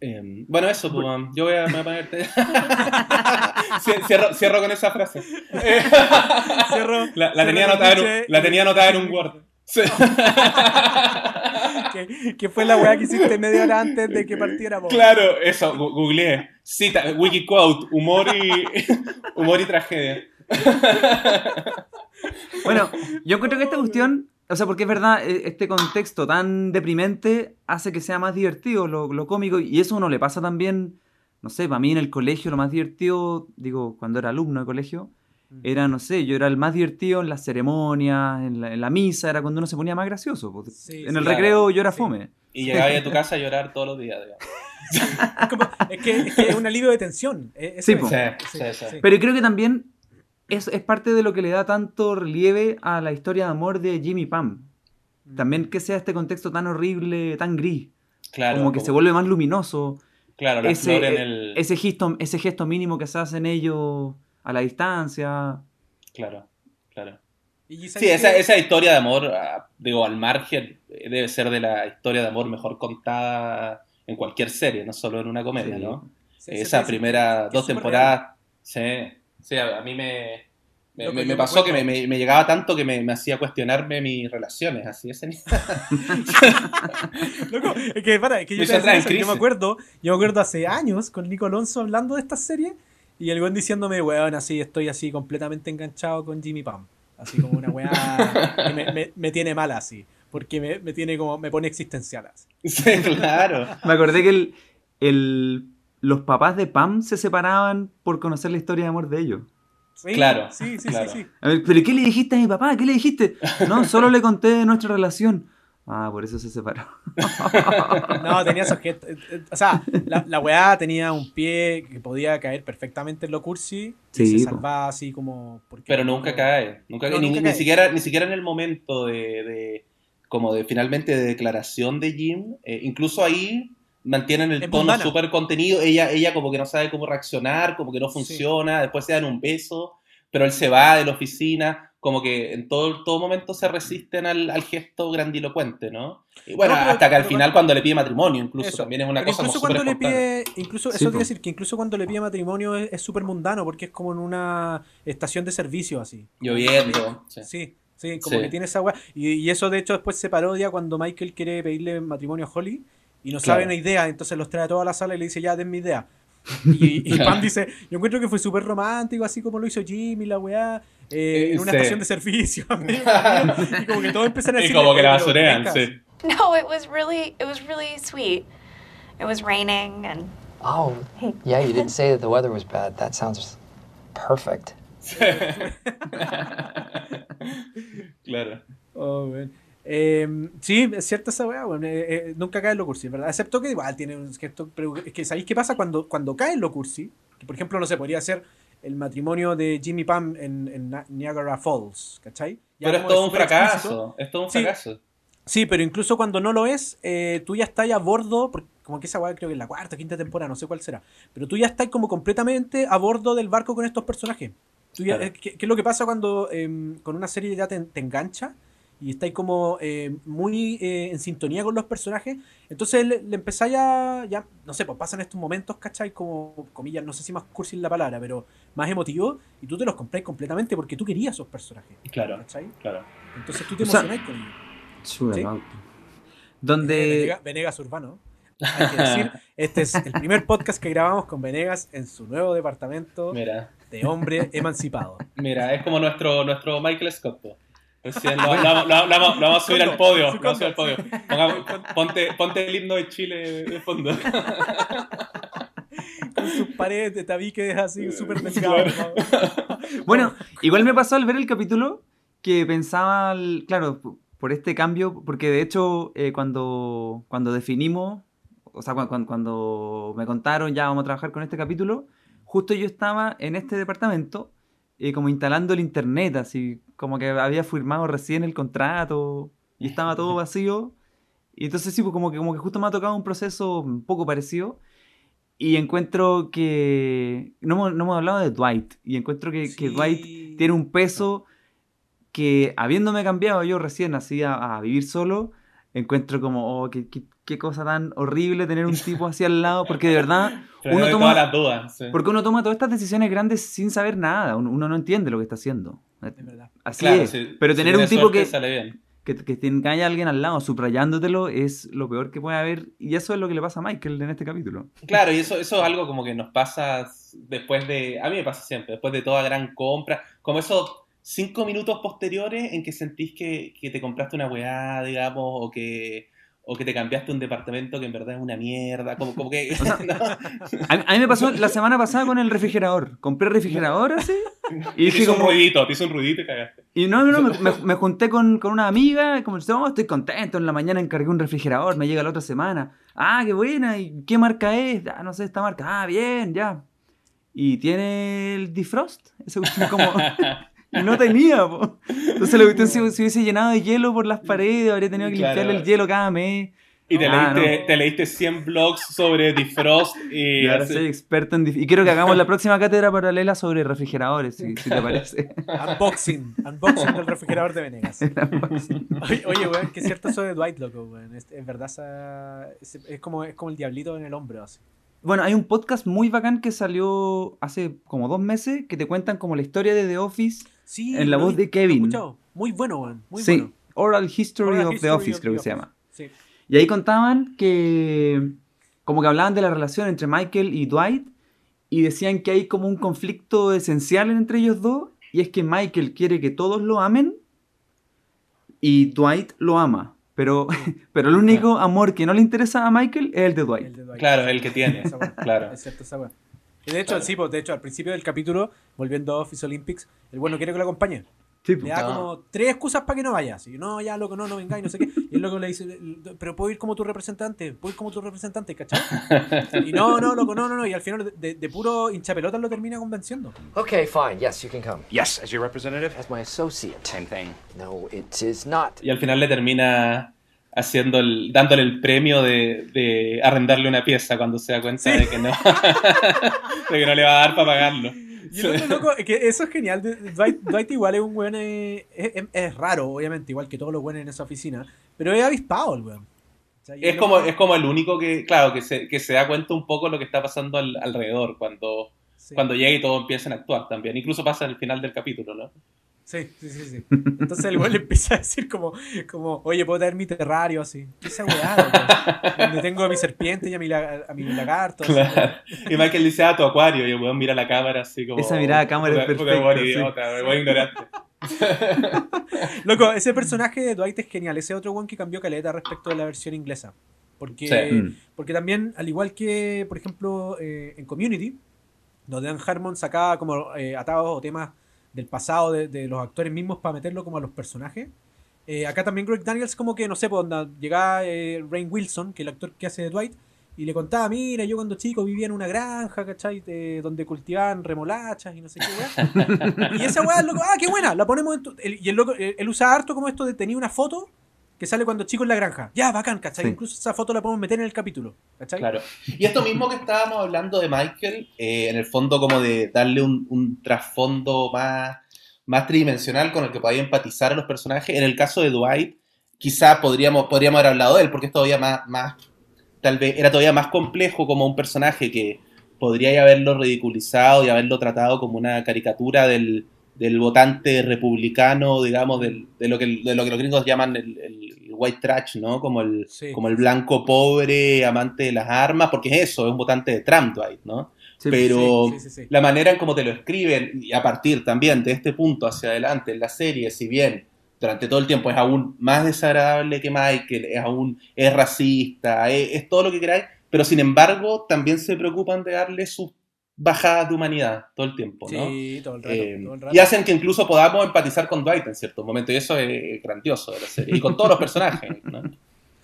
Eh, bueno, eso, pues, yo voy a, me voy a ponerte. *laughs* cierro, cierro, con esa frase. *laughs* cierro, *laughs* la, la, tenía anotada en un, la tenía anotada en un Word. Sí. que, que, fue la weá que hiciste media hora antes de que partiéramos. Claro, eso, googleé. Cita, Wikiquote, humor y, humor y tragedia. Bueno, yo encuentro que esta cuestión, o sea, porque es verdad, este contexto tan deprimente hace que sea más divertido lo, lo cómico, y eso uno le pasa también, no sé, para mí en el colegio lo más divertido, digo, cuando era alumno de colegio, era, no sé, yo era el más divertido en las ceremonias, en la, en la misa, era cuando uno se ponía más gracioso. Porque sí, en el claro, recreo yo era sí. fome. Y llegaba a tu casa a llorar todos los días, digamos. es, como, es, que, es, que, es un alivio de tensión. Es, sí, sí, Pero creo que también es, es parte de lo que le da tanto relieve a la historia de amor de Jimmy Pam. También que sea este contexto tan horrible, tan gris. Claro. Como que como... se vuelve más luminoso. Claro, la ese, flor en el... ese, gesto, ese gesto mínimo que se hacen ellos a la distancia. Claro, claro. Sí, esa, esa, historia de amor, ah, digo, al margen, debe ser de la historia de amor mejor contada en cualquier serie, no solo en una comedia, sí. ¿no? Sí, esa primera dos temporadas, sí, sí, a, mí me, me, me, me pasó que me, llegaba tanto que me, hacía cuestionarme mis relaciones, así ese *laughs* Loco, es que para, es que yo, eso, yo me acuerdo, yo me acuerdo hace años con Nico Alonso hablando de esta serie y el buen diciéndome, weón, así estoy así completamente enganchado con Jimmy Pam. Así como una weá que me, me, me, tiene mal así. Porque me, me, tiene como, me pone existencial así. *laughs* Sí, claro. me acordé que el, el, los papás de Pam se separaban por conocer la historia de amor de ellos. Sí, claro. Sí, sí, claro. sí, sí. A ver, ¿pero qué le dijiste a mi papá? ¿Qué le dijiste? No, *laughs* solo le conté de nuestra relación. Ah, por eso se separó. *laughs* no, tenía sujeto. O sea, la, la weá tenía un pie que podía caer perfectamente en lo cursi sí, y se salvaba así como. Pero nunca cae. Nunca, no, ni, nunca cae. Ni, siquiera, ni siquiera en el momento de, de como de finalmente de declaración de Jim. Eh, incluso ahí mantienen el es tono súper contenido. Ella, ella como que no sabe cómo reaccionar, como que no funciona. Sí. Después se dan un beso, pero él se va de la oficina como que en todo, todo momento se resisten al, al gesto grandilocuente, ¿no? Y bueno, no, pero, hasta que al final cuando le pide matrimonio, incluso, eso. también es una pero cosa incluso cuando le pide, incluso, eso sí, quiere decir que incluso cuando le pide matrimonio es súper mundano, porque es como en una estación de servicio así. Lloviendo. Sí, sí, sí como sí. que tiene esa weá. Y, y, eso de hecho después se parodia cuando Michael quiere pedirle matrimonio a Holly y no claro. sabe una idea, entonces los trae a toda la sala y le dice, ya, den mi idea. *laughs* Y, y Pam dice, yo encuentro que fue súper romántico, así como lo hizo Jimmy, la weá, eh, en una sí. estación de servicio. *laughs* y como que todos empiezan a decir. Y como que la basurean, sí. No, it was really, it was really sweet. It was raining and. Oh, *laughs* yeah, you didn't say that the weather was bad. That sounds perfect. claro. Oh, man. Eh, sí, es cierto esa weá, bueno, eh, eh, nunca cae en lo cursi, ¿verdad? Excepto que igual tiene un gesto, pero es que ¿sabéis qué pasa cuando, cuando cae en lo cursi? Que por ejemplo, no sé, podría ser el matrimonio de Jimmy Pam en, en Niagara Falls, ¿cachai? Ya pero es todo un fracaso, es todo un sí, fracaso. Sí, pero incluso cuando no lo es, eh, tú ya estás a bordo, porque como que esa weá creo que es la cuarta, quinta temporada, no sé cuál será, pero tú ya estás como completamente a bordo del barco con estos personajes. Tú ya- ¿qué, qué es lo que pasa cuando em, con una serie ya te, te engancha y estáis como eh, muy eh, en sintonía con los personajes? Entonces le, le empezáis a, ya, no sé, pues pasan estos momentos, ¿cachai? Como, comillas, no sé si más cursi es la palabra, pero más emotivos, y tú te los compráis completamente porque tú querías esos personajes. Claro, ¿cachai? claro. Entonces tú te O sea, emocionáis con ellos. ¿Sí? no. Eh, Donde. Venegas, Venegas Urbano. Hay que decir, *laughs* este es el primer podcast que grabamos con Venegas en su nuevo departamento Mira, de hombre emancipado. mira, es como nuestro, nuestro Michael Scott. Lo, lo- lo- lo- lo vamos- lo vamos a subir al podio. lo vamos a subir al podio. *laughs* Ponte, ponte el himno de Chile de fondo. *laughs* Con sus paredes de tabiques así súper delgados. ¿no? *laughs* Bueno, igual me pasó al ver el capítulo que pensaba, claro, por este cambio, porque de hecho eh, cuando, cuando definimos, o sea, cu- cuando, cuando me contaron ya vamos a trabajar con este capítulo, justo yo estaba en este departamento eh, como instalando el internet, así como que había firmado recién el contrato y estaba todo *laughs* vacío. Y entonces sí, pues como que, como que justo me ha tocado un proceso un poco parecido. Y encuentro que. No hemos, no hemos hablado de Dwight. Y encuentro que, que Sí. Dwight tiene un peso que, habiéndome cambiado yo recién así a, a vivir solo, encuentro como, oh, qué, qué- qué cosa tan horrible tener un tipo así al lado. Porque de verdad, *laughs* uno toma, todas las dudas. sí. porque uno toma todas estas decisiones grandes sin saber nada. Uno, uno no entiende lo que está haciendo. Es verdad. Así Claro, es. si- Pero si tener un tienes tipo suerte, que, sale bien. que, que tenga alguien al lado subrayándotelo es lo peor que puede haber. Y eso es lo que le pasa a Michael en este capítulo. Claro, y eso, eso es algo como que nos pasa después de. A mí me pasa siempre, después de toda gran compra. Como esos cinco minutos posteriores en que sentís que, que te compraste una weá, digamos, o que. O que te cambiaste un departamento que en verdad es una mierda. Como, como que. *laughs* *laughs* A, a mí me pasó la semana pasada con el refrigerador. Compré el refrigerador así. Y te un ruidito, te hizo un ruidito y cagaste. Y no, no, no, me, me- *laughs* junté con, con una amiga, y como no, estoy contento, en la mañana encargué un refrigerador, me llega la otra semana. Ah, qué buena, ¿y qué marca es? Ah, no sé, esta marca. Ah, bien, ya. Y tiene el defrost, ese cuestión como... y no tenía, po. Entonces la cuestión se, *laughs* se hubiese llenado de hielo por las paredes, habría tenido que Claro. limpiarle el hielo cada mes. Y te, Ah, leíste, no. te leíste 100 blogs sobre defrost y. Y ahora así- soy experto en... Y quiero que hagamos la próxima cátedra paralela sobre refrigeradores, si, si te parece. *laughs* Unboxing. Unboxing del refrigerador de Venegas. *laughs* Oye, oye, weón, que es cierto eso de Dwight, loco, weón. Es, es verdad, esa- es, es como, es como el diablito en el hombro, así. Bueno, hay un podcast muy bacán que salió hace como dos meses que te cuentan como la historia de The Office Sí, en la voz vi- de Kevin. Muy bueno, weón. Muy sí, bueno. Oral History Oral of History The Office of creo the que se Office. llama. Sí. Y ahí contaban que como que hablaban de la relación entre Michael y Dwight y decían que hay como un conflicto esencial entre ellos dos y es que Michael quiere que todos lo amen y Dwight lo ama. Pero, *laughs* pero el único amor que no le interesa a Michael es el de Dwight. El de Dwight. Claro, el que tiene. Claro. Es cierto, esa de hecho, sí, pues, de hecho, al principio del capítulo, volviendo a Office Olympics, el bueno quiere que lo acompañe. Sí, Le pues. da No. como tres excusas para que no vaya. Así, no, ya, loco, no, no vengáis, no sé qué. Y el loco le dice, pero puedo ir como tu representante, puedo ir como tu representante, ¿cachai? *laughs* Y no, no, loco, no, no, no. Y al final, de, de puro hinchapelotas lo termina convenciendo. Okay, fine. Yes, you can come. Yes, as your representative? As my associate. Same thing. No, it is not. Y al final le termina haciendo el, dándole el premio de, de arrendarle una pieza cuando se da cuenta de, que no, *laughs* de que no le va a dar para pagarlo. Y el otro loco, que eso es genial. de- de- Dwight, Dwight igual es un weón. eh, es, es- es raro, obviamente, igual que todos los buenos en esa oficina. Pero es avispado el weón. O sea, y Es como, es como el único que, claro, que se, que se da cuenta un poco lo que está pasando al- alrededor cuando, sí. cuando llega y todos empiezan a actuar también. Incluso pasa al final del capítulo, ¿no? Sí, sí, sí, sí. Entonces el weón le empieza a decir como, como oye, puedo traer mi terrario así. ¿Qué esa weá? Donde tengo a mi serpiente y a mi, la- a mi lagarto. así. Claro. Y Michael dice, ah, tu acuario. Y el weón mira la cámara así como... Esa mirada a cámara es perfecta, sí. idiota, weón ignorante. *laughs* Loco, ese personaje de Dwight es genial. Ese otro weón que cambió caleta respecto de la versión inglesa. Porque, Sí. Mm. porque también, al igual que, por ejemplo, eh, en Community, donde Dan Harmon sacaba como eh, atados o temas del pasado de, de los actores mismos para meterlo como a los personajes. eh, acá también Greg Daniels como que, no sé, pues onda, llegaba eh, Rain Wilson, que es el actor que hace de Dwight, y le contaba, mira, yo cuando chico vivía en una granja, ¿cachai? De- donde cultivaban remolachas y no sé qué weá. *laughs* y esa weá, loco, ah, qué buena, la ponemos en tu... el- y el loco, eh, él usa harto como esto de tenía una foto que sale cuando chico en la granja. Ya, bacán, ¿cachai? Sí. Incluso esa foto la podemos meter en el capítulo, ¿cachai? Claro. Y esto mismo que estábamos hablando de Michael, eh, en el fondo como de darle un, un trasfondo más, más tridimensional con el que podía empatizar a los personajes. En el caso de Dwight, quizá podríamos, podríamos haber hablado de él, porque es todavía más, más, tal vez, era todavía más complejo como un personaje que podría haberlo ridiculizado y haberlo tratado como una caricatura del, del votante republicano, digamos, del- de, lo que, de lo que los gringos llaman el, el white trash, ¿no? Como el, Sí. como el blanco pobre, amante de las armas, porque es eso, es un votante de Trump, Dwight, ¿no? Sí, Pero sí, la manera en cómo te lo escriben, y a partir también de este punto hacia adelante en la serie, si bien durante todo el tiempo es aún más desagradable que Michael, es aún es racista, es, es todo lo que queráis, pero sin embargo también se preocupan de darle sus bajadas de humanidad todo el tiempo, ¿no? Sí, todo el rato, Eh, todo el rato. y hacen que incluso podamos empatizar con Dwight en ciertos momentos, y eso es grandioso de la serie, y con todos los personajes, ¿no? *laughs*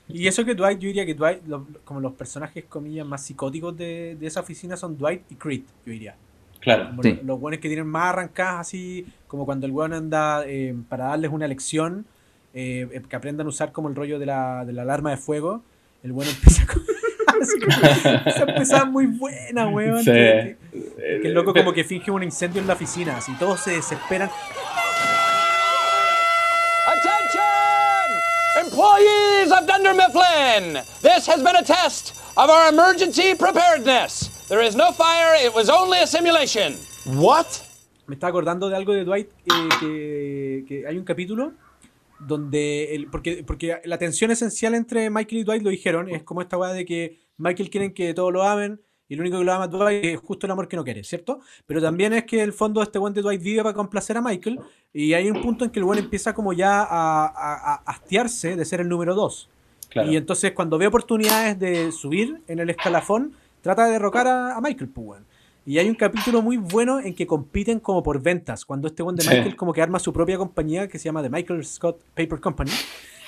Y eso que Dwight, yo diría que Dwight, lo- como los personajes, comillas, más psicóticos de, de esa oficina son Dwight y Creed, yo diría. Claro. Como Sí. Los buenos que tienen más arrancadas así, como cuando el weón anda eh, para darles una lección, eh, que aprendan a usar como el rollo de la, de la alarma de fuego, el bueno *laughs* empieza con... esa empezaba muy buena, weón. Sí. que- que- que el loco como que finge un incendio en la oficina, así todos se desesperan. Attention! Employees of Dunder Mifflin! This has been a test of our emergency preparedness. There is no fire, it was only a simulation. What? Me estaba acordando de algo de Dwight, eh, que, que hay un capítulo donde, el, porque, porque la tensión esencial entre Michael y Dwight, lo dijeron, es como esta weá de que Michael quieren que todos lo amen y el único que lo ama a Dwight es justo el amor que no quiere, ¿cierto? Pero también es que el fondo este weón de Dwight vive para complacer a Michael y hay un punto en que el weón empieza como ya a, a- a hastiarse de ser el número dos. Claro. Y entonces cuando ve oportunidades de subir en el escalafón, trata de derrocar a, a Michael, pues, weón. Y hay un capítulo muy bueno en que compiten como por ventas, cuando este weón de Sí. Michael como que arma su propia compañía que se llama The Michael Scott Paper Company.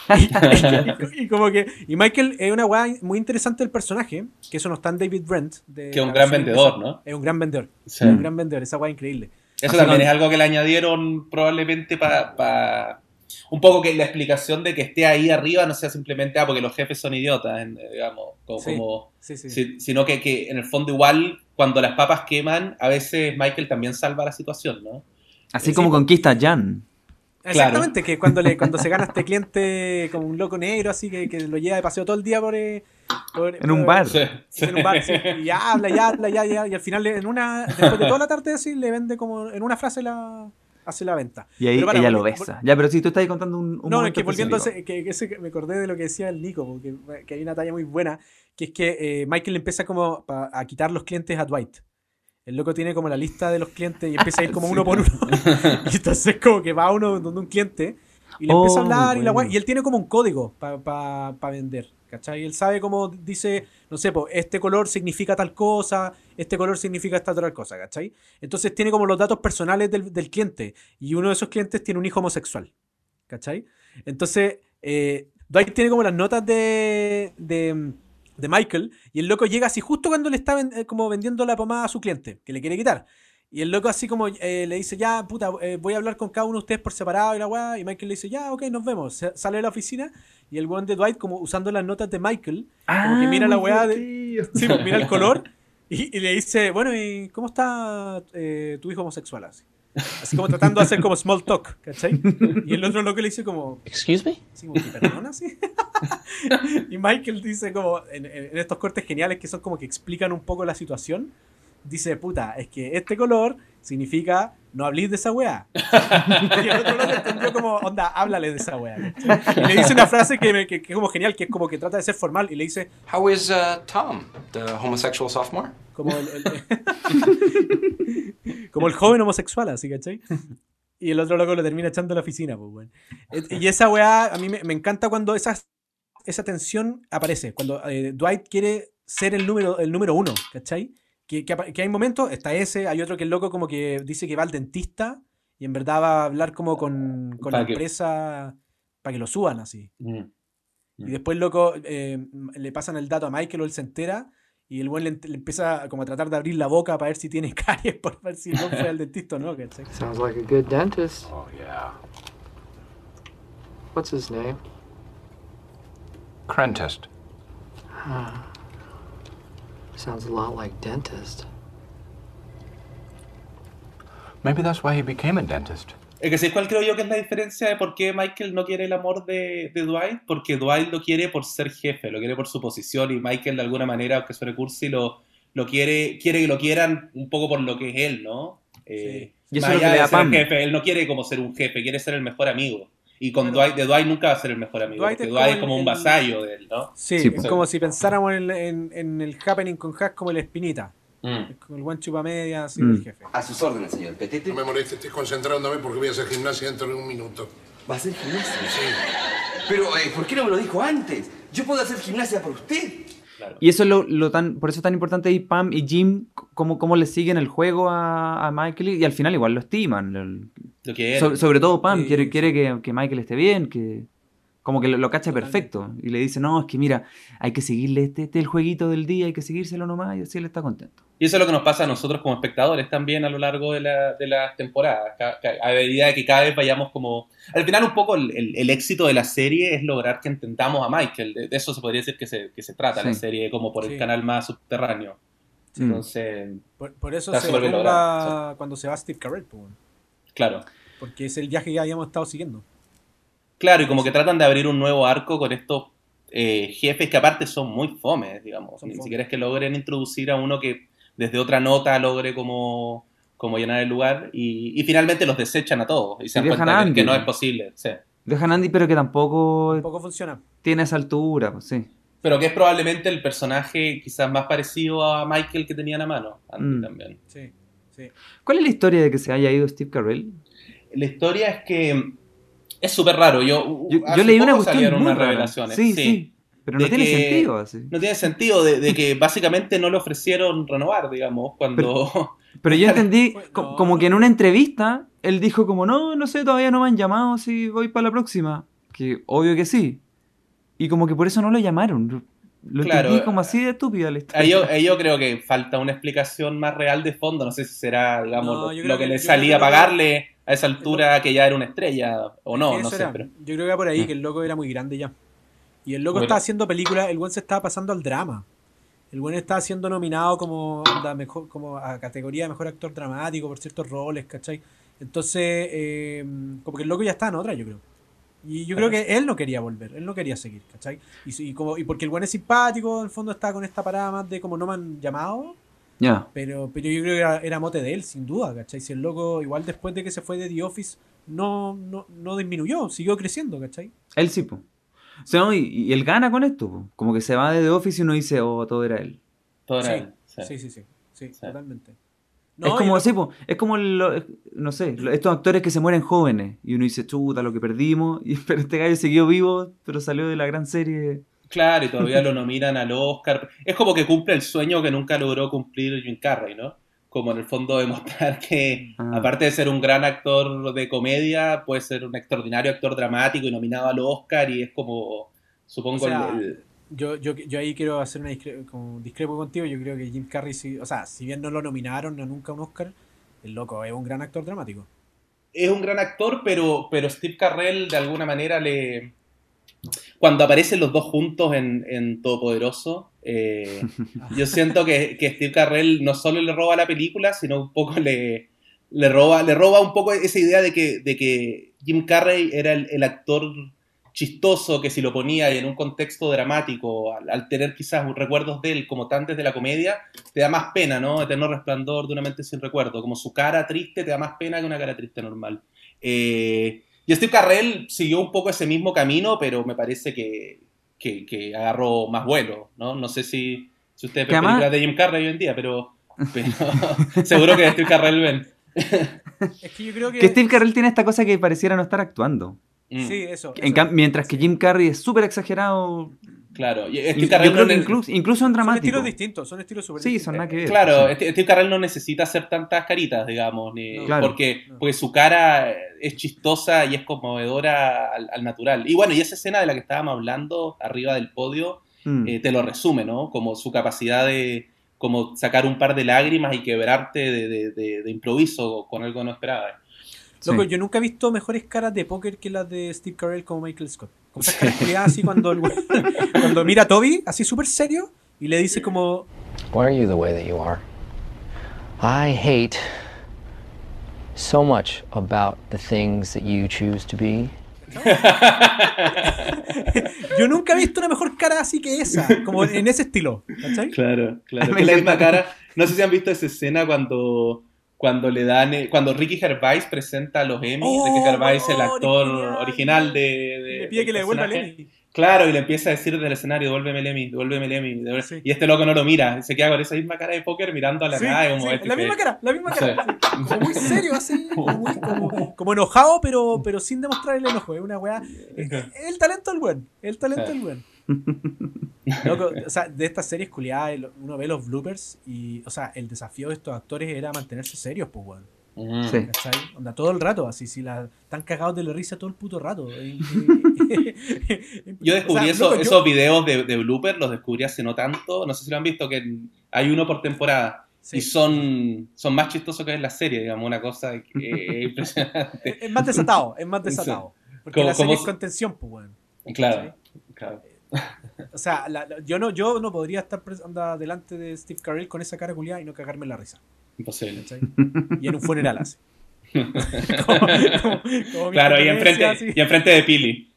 *laughs* Y, y- *laughs* *laughs* y como que y Michael es una weá muy interesante del personaje, que eso no está en David Brent. de Que es un gran vendedor. ¿no? Es un gran vendedor. Sí. Es un gran vendedor, esa weá increíble. Eso Así también es algo que le añadieron probablemente para... un poco que la explicación de que esté ahí arriba no sea simplemente, ah, porque los jefes son idiotas, en- digamos, como... Sí, como- sí, sí. si- sino que, que en el fondo igual, cuando las papas queman, a veces Michael también salva la situación, ¿no? Así como conquista a Jan. Exactamente, que cuando le cuando se gana este *laughs* cliente como un loco negro, así que, que lo lleva de paseo todo el día por, eh, por- En un bar. Sí, sí. en un bar, sí, *laughs* y habla, y habla, ya, ya, y al final en una, después de toda la tarde así, le vende como en una frase la hace la venta. Y ahí para, ella lo besa. Ya, pero si tú estás contando un, un no, es que volviendo a ese- que, que ese- me acordé de lo que decía el Nico, porque que hay una talla muy buena, que es que eh, Michael empieza como pa- a quitar los clientes a Dwight. El loco tiene como la lista de los clientes y empieza a ir *laughs* como uno por uno. *laughs* y entonces como que va uno donde un cliente y le Oh, empieza a hablar y, la y él tiene como un código para vender. ¿Cachai? Él sabe cómo dice, no sé, po, este color significa tal cosa, este color significa esta otra cosa, ¿cachai? Entonces tiene como los datos personales del, del cliente y uno de esos clientes tiene un hijo homosexual. ¿Cachai? Entonces, eh, Dwight tiene como las notas de, de, de Michael y el loco llega así justo cuando le está ven- eh, como vendiendo la pomada a su cliente, que le quiere quitar. Y el loco así como eh, le dice, ya, puta, eh, voy a hablar con cada uno de ustedes por separado y la weá. Y Michael le dice, ya, ok, nos vemos. Se- sale de la oficina y el weón de Dwight como usando las notas de Michael, como que Ah, mira la weá de... Sí, pues, mira el *laughs* color y, y le dice, bueno, ¿y cómo está eh, tu hijo homosexual? Así. Así como tratando de hacer como small talk, ¿cachai? Y el otro loco le dice como, Excuse me? así como perdona, sí. *laughs* y Michael dice como, en, en estos cortes geniales que son como que explican un poco la situación, dice, puta, es que este color significa no hablís de esa weá. *laughs* y el otro loco entendió como, onda, háblale de esa weá. Y le dice una frase que, me- que, que es como genial, que es como que trata de ser formal y le dice, How is uh, Tom, the homosexual sophomore? como el, el- *laughs* como el joven homosexual, así, ¿cachai? Y el otro loco lo termina echando a la oficina, pues, weón. Y esa weá, a mí me, me encanta cuando esa, esa tensión aparece, cuando eh, Dwight quiere ser el número, el número uno, ¿cachai? Que, que, apa- que hay momentos, está ese, hay otro que el loco como que dice que va al dentista y en verdad va a hablar como con, con la Para que- empresa para que lo suban así. Mm. Y después, loco, eh, le pasan el dato a Michael o él se entera. Y el buen le, le empieza como a tratar de abrir la boca para ver si tiene *laughs* caries, por ver si no fue al dentista o no. Sounds like a good dentist. Oh, yeah. What's his name? Crentist. Huh. Sounds a lot like dentist. Maybe that's why he became a dentist. Es que ¿sabes cuál creo yo que es la diferencia de por qué Michael no quiere el amor de, de Dwight? Porque Dwight lo quiere por ser jefe, lo quiere por su posición y Michael de alguna manera, aunque suene cursi, lo, lo quiere, quiere que lo quieran un poco por lo que es él, ¿no? Eh, Y eso más es lo que allá le de da Pam. jefe, él no quiere como ser un jefe, quiere ser el mejor amigo. Y con. Dwight, de Dwight nunca va a ser el mejor amigo, Dwight porque es Dwight es como el- un vasallo de él, ¿no? Sí, Sí, es pues. como si pensáramos en, en- en el happening con Hack como el espinita. Mm. Es como el buen chupamedia, así Mm. el jefe. A sus órdenes, señor Petete. No me moleste, estoy concentrándome porque voy a hacer gimnasia dentro de un minuto. ¿Va a hacer gimnasia? Sí. Pero, eh, ¿por qué no me lo dijo antes? Yo puedo hacer gimnasia por usted. Y eso es lo, lo tan, por eso es tan importante ahí Pam y Jim, cómo, cómo le siguen el juego a, a Michael y, al final igual lo estiman. Lo que so- era. sobre todo Pam, Sí, quiere, quiere que, que Michael esté bien, que como que lo, lo cacha perfecto. Y le dice, no, es que mira, hay que seguirle este, este es el jueguito del día, hay que seguírselo nomás y así él está contento. Y eso es lo que nos pasa a nosotros como espectadores también a lo largo de, la, de las temporadas. A medida de que cada vez vayamos como... Al final un poco el, el- el éxito de la serie es lograr que entendamos a Michael. De, de eso se podría decir que se, que se trata la serie, como por el canal más subterráneo. Entonces, Por, por eso se logrado, cuando se va Steve Carell, claro. porque es el viaje que habíamos estado siguiendo. Claro, y como que tratan de abrir un nuevo arco con estos eh, jefes que aparte son muy fomes, digamos. Son Ni fome. siquiera es que logren introducir a uno que desde otra nota logre como, como llenar el lugar y, y finalmente los desechan a todos y se dan dejan cuenta que, Andy, que no es posible. sí. Dejan a Andy, pero que tampoco Tampoco funciona. tiene esa altura, pues sí. Pero que es probablemente el personaje quizás más parecido a Michael que tenían a mano, Andy Mm. también. Sí, sí. ¿Cuál es la historia de que se haya ido Steve Carell? La historia es que es súper raro. Yo, Yo, hace yo leí una cuestión salieron muy unas revelaciones. Sí, sí, pero no tiene que- sentido así. No tiene sentido de, de que básicamente no le ofrecieron renovar, digamos, cuando... Pero *laughs* yo entendí co- como que en una entrevista él dijo como, no, no sé, todavía no me han llamado si voy para la próxima. Que obvio que sí. Y como que por eso no lo llamaron. Lo Claro, entendí como así de estúpida la historia. Ahí yo, ahí yo creo que falta una explicación más real de fondo. No sé si será, digamos, No, lo, que, que- le salía a pagarle a esa altura que ya era una estrella o no, no sé. era. Pero... Yo creo que era por ahí, Mm. que el loco era muy grande ya. Y el loco Bueno. estaba haciendo películas, el buen se estaba pasando al drama. El buen estaba siendo nominado como, onda, mejor, como a categoría de mejor actor dramático por ciertos roles, ¿cachai? Entonces, eh, como que el loco ya está en otra, yo creo. Y yo creo que él no quería volver, él no quería seguir, ¿cachai? Y, y como, y porque el buen es simpático, en el fondo está con esta parada más de como no me han llamado, Pero, pero yo creo que era, era mote de él, sin duda, ¿cachai? Si el loco, igual después de que se fue de The Office, no, no, no disminuyó, siguió creciendo, ¿cachai? Él sí, po. O sea, no, y, y él gana con esto, po. Como que se va de The Office y uno dice, oh, todo era él. Todo era Sí, él, sí. sí, sí, sí, sí, Sí. totalmente. es No, como así, po. Es como, lo- no sé, estos actores que se mueren jóvenes. Y uno dice, chuta, lo que perdimos. *laughs* Y, pero este gallo siguió vivo, pero salió de la gran serie. Claro, y todavía lo nominan al Oscar. Es como que cumple el sueño que nunca logró cumplir Jim Carrey, ¿no? Como en el fondo demostrar que, Ah. aparte de ser un gran actor de comedia, puede ser un extraordinario actor dramático y nominado al Oscar y es como, supongo, O sea, el- el- Yo, yo, yo ahí quiero hacer una discre- como discrepo contigo. Yo creo que Jim Carrey, sí, o sea, si bien no lo nominaron a nunca un Oscar, el loco es un gran actor dramático. es un gran actor, pero, pero Steve Carrell de alguna manera le... Cuando aparecen los dos juntos en, en Todopoderoso, eh, yo *laughs* siento que, que Steve Carrell no solo le roba la película, sino un poco le, le, roba, le roba un poco esa idea de que, de que Jim Carrey era el, el actor chistoso que si lo ponía en un contexto dramático, al, al tener quizás recuerdos de él como tan desde la comedia, te da más pena, ¿no? Eterno resplandor de una mente sin recuerdo. Como su cara triste te da más pena que una cara triste normal. Eh, y Steve Carrell siguió un poco ese mismo camino, pero me parece que, que, que agarró más vuelo, ¿no? No sé si, si ustedes ven películas de Jim Carrey hoy en día, pero, pero *laughs* seguro que Steve Carrell ven. *laughs* Es que yo creo que. Que Steve Carell tiene esta cosa que pareciera no estar actuando. Mm, Sí, eso. En eso. mientras que Jim Carrey es súper exagerado. Claro. Y Steve Carrell no incluso, incluso en Son estilos distintos, son estilos súper Sí, son nada que ver. Claro, Sí. Steve Carell no necesita hacer tantas caritas, digamos, ni, No. Claro. porque, No. porque su cara es chistosa y es conmovedora al, al natural. Y bueno, y esa escena de la que estábamos hablando arriba del podio Mm. eh, te lo resume, ¿no? Como su capacidad de como sacar un par de lágrimas y quebrarte de, de- de- de improviso con algo que no esperabas. Loco, Sí. yo nunca he visto mejores caras de póker que las de Steve Carell como Michael Scott. Como esas caras así cuando, el *laughs* cuando mira a Toby, así súper serio, y le dice como, Why are you the way that you are? I hate so much about the things that you choose to be. *laughs* yo nunca he visto una mejor cara así que esa, como en ese estilo, ¿cachai? Claro, claro. *laughs* Es la misma cara. No sé si han visto esa escena cuando, cuando le dan, eh, cuando Ricky Gervais presenta a los Emmy. Oh, Ricky Gervais, el weón, actor original de, le pide que le devuelva el. Emmy. Claro, y le empieza a decir desde el escenario, devuélveme el Emmy, devuélveme el Emmy. devuélveme". Sí. Y este loco no lo mira, se queda con esa misma cara de póker mirando a la Sí, nada. como sí, este la misma cara, la misma cara. Como muy *laughs* serio, así, *laughs* como, muy- como- como enojado, pero, pero sin demostrar el enojo. Es una weá. Es el talento del buen. El talento del buen. *laughs* Loco, o sea, de estas series culiadas, uno ve los bloopers y, o sea, el desafío de estos actores era mantenerse serios, pues, weón. Ujú. Sí. Onda, todo el rato, así, si la, están cagados de la risa todo el puto rato. *laughs* Yo descubrí O sea, eso- loco, yo- esos videos de, de blooper, los descubrí hace no tanto. No sé si lo han visto, que hay uno por temporada. Sí. Y son, son más chistosos que en la serie, digamos, una cosa que- *laughs* impresionante. Es más desatado, es más desatado. Porque Como- la serie como- es contención, pues, weón. Claro, claro. *laughs* O sea, la- la- yo, no, yo no podría estar delante de Steve Carell con esa cara culiada y no cagarme la risa. Imposible. ¿cachai? Y en un funeral así. *laughs* Como- como- como mi Claro, y enfrente, así. y enfrente de Pili.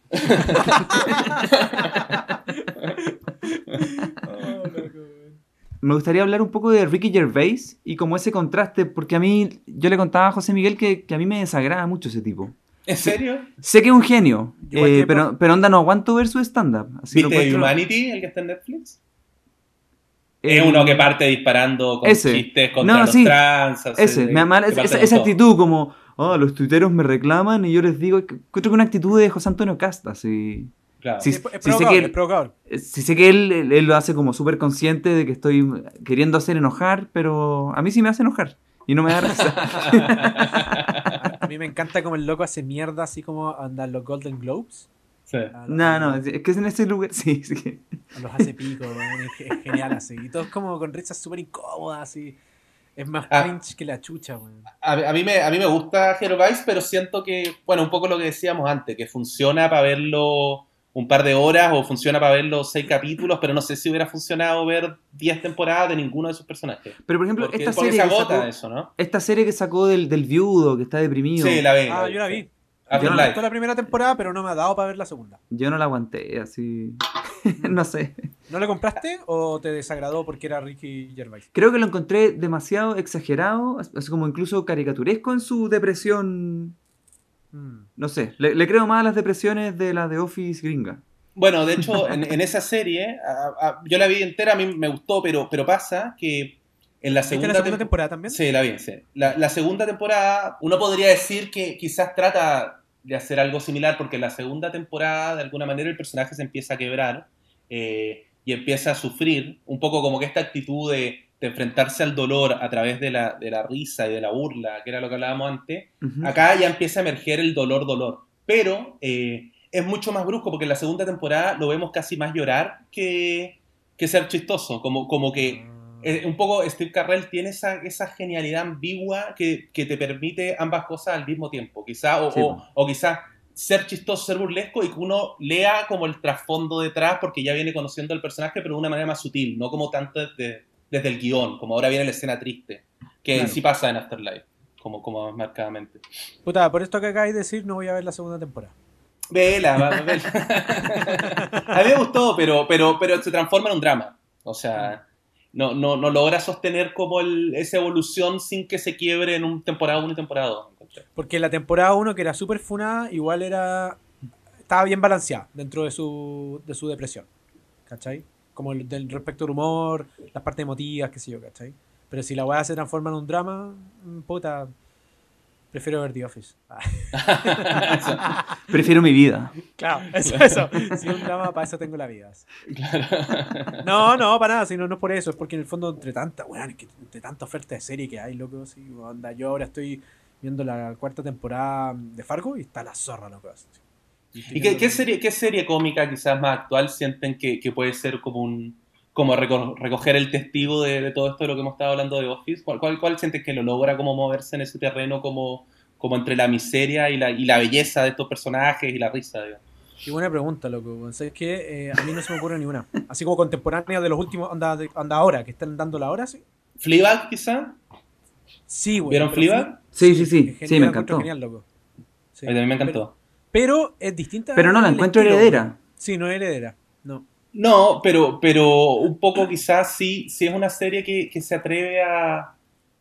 Oh. *laughs* Me gustaría hablar un poco de Ricky Gervais y como ese contraste, porque a mí, yo le contaba a José Miguel que, que a mí me desagrada mucho ese tipo. ¿En serio? Sé que es un genio, eh, pero, pero onda, no aguanto ver su stand-up. Así lo ¿Viste Humanity, el que está en Netflix? Es uno que parte disparando con Ese. chistes contra No, los sí. trans. hace- Ese, me ama- que esa, actitud como, oh, los tuiteros me reclaman y yo les digo, que- encuentro que una actitud de José Antonio Casta, así. Claro. Sí, Es, es sí sé provocador, que es él-. Eh, Sí sé que él, él- él lo hace como súper consciente de que estoy queriendo hacer enojar, pero a mí sí me hace enojar y no me da risa. *laughs* A mí me encanta como el loco hace mierda, así como andan los Golden Globes. Sí. No, no, es que es en ese lugar, *laughs* sí, sí. los hace pico, weón, es, es genial así. Y todos como con risas súper incómodas, así. Es más Ah. cringe que la chucha, weón. A, a mí me, a mí me gusta Gervais, pero siento que, bueno, un poco lo que decíamos antes, que funciona para verlo un par de horas o funciona para verlo seis capítulos, pero no sé si hubiera funcionado ver 10 temporadas de ninguno de sus personajes. Pero por ejemplo, Porque, esta porque serie, se sacó, eso, ¿no? esta serie que sacó del, del viudo, que está deprimido, Sí, la vi. Ah, yo la vi. sí. Yo no me gustó la primera temporada, pero no me ha dado para ver la segunda. yo no la aguanté, así. *laughs* no sé. ¿No la compraste o te desagradó porque era Ricky Gervais? Creo que lo encontré demasiado exagerado, así como incluso caricaturesco en su depresión. Mm. No sé, le, le creo más a las depresiones de la de Office gringa. Bueno, de hecho, *laughs* en, en esa serie, a- a- yo la vi entera, a mí me gustó, pero, pero pasa que en la ¿Viste segunda, la segunda tem- temporada también? Sí, la vi, sí. La, la segunda temporada, uno podría decir que quizás trata de hacer algo similar, porque en la segunda temporada, de alguna manera, el personaje se empieza a quebrar eh, y empieza a sufrir, un poco como que esta actitud de, de enfrentarse al dolor a través de la, de la risa y de la burla, que era lo que hablábamos antes, acá ya empieza a emerger el dolor-dolor. Pero eh, es mucho más brusco, porque en la segunda temporada lo vemos casi más llorar que, que ser chistoso, como, como que eh, un poco Steve Carrell tiene esa, esa genialidad ambigua que, que te permite ambas cosas al mismo tiempo. Quizá, o, Sí, o, po. o quizá ser chistoso, ser burlesco y que uno lea como el trasfondo detrás porque ya viene conociendo al personaje, pero de una manera más sutil, no como tanto desde, desde el guion, como ahora viene la escena triste, que Claro. sí pasa en Afterlife, como, como más marcadamente. Puta, por esto que acabáis de decir, no voy a ver la segunda temporada. Vela, vela. *laughs* A mí me gustó, pero, pero, pero se transforma en un drama. O sea, no, no, no logra sostener como el- esa evolución sin que se quiebre en un temporada 1 y temporada 2. Porque la temporada 1, que era súper funada, igual era. Estaba bien balanceada dentro de su, de su depresión. ¿Cachai? Como el, del respecto al humor, las partes emotivas, qué sé yo, ¿cachai? Pero si la weá se transforma en un drama, mm, puta. Prefiero ver The Office. *laughs* Ah. Prefiero mi vida. Claro, eso, eso. Si es un drama, para eso tengo la vida. No, no, para nada, si no, es por eso, es porque en el fondo entre tanta, weón, entre tanta oferta de serie que hay, loco, sí, onda, yo ahora estoy viendo la cuarta temporada de Fargo y está la zorra, loco. así. ¿Y qué, qué serie, qué serie cómica quizás más actual sienten que, que puede ser como un como reco- recoger el testigo de, de todo esto de lo que hemos estado hablando de Office? ¿Cuál, cuál, cuál sientes que lo logra como moverse en ese terreno como, como entre la miseria y la, y la belleza de estos personajes y la risa? digamos? Qué buena pregunta, loco. ¿Sabes qué? Eh, a mí no se me ocurre ninguna. Así como contemporánea de los últimos, anda, de- anda ahora, que están dando la hora, sí. ¿Fleabag, quizá? Sí, güey. ¿Vieron Fleabag? Sí, sí, sí. Sí, me encantó. Genial, loco. Sí. A mí también me encantó. Pero es distinta. Pero no la encuentro estilo, heredera. Sí, no es heredera. No. No, pero, pero un poco quizás sí, sí es una serie que, que se atreve a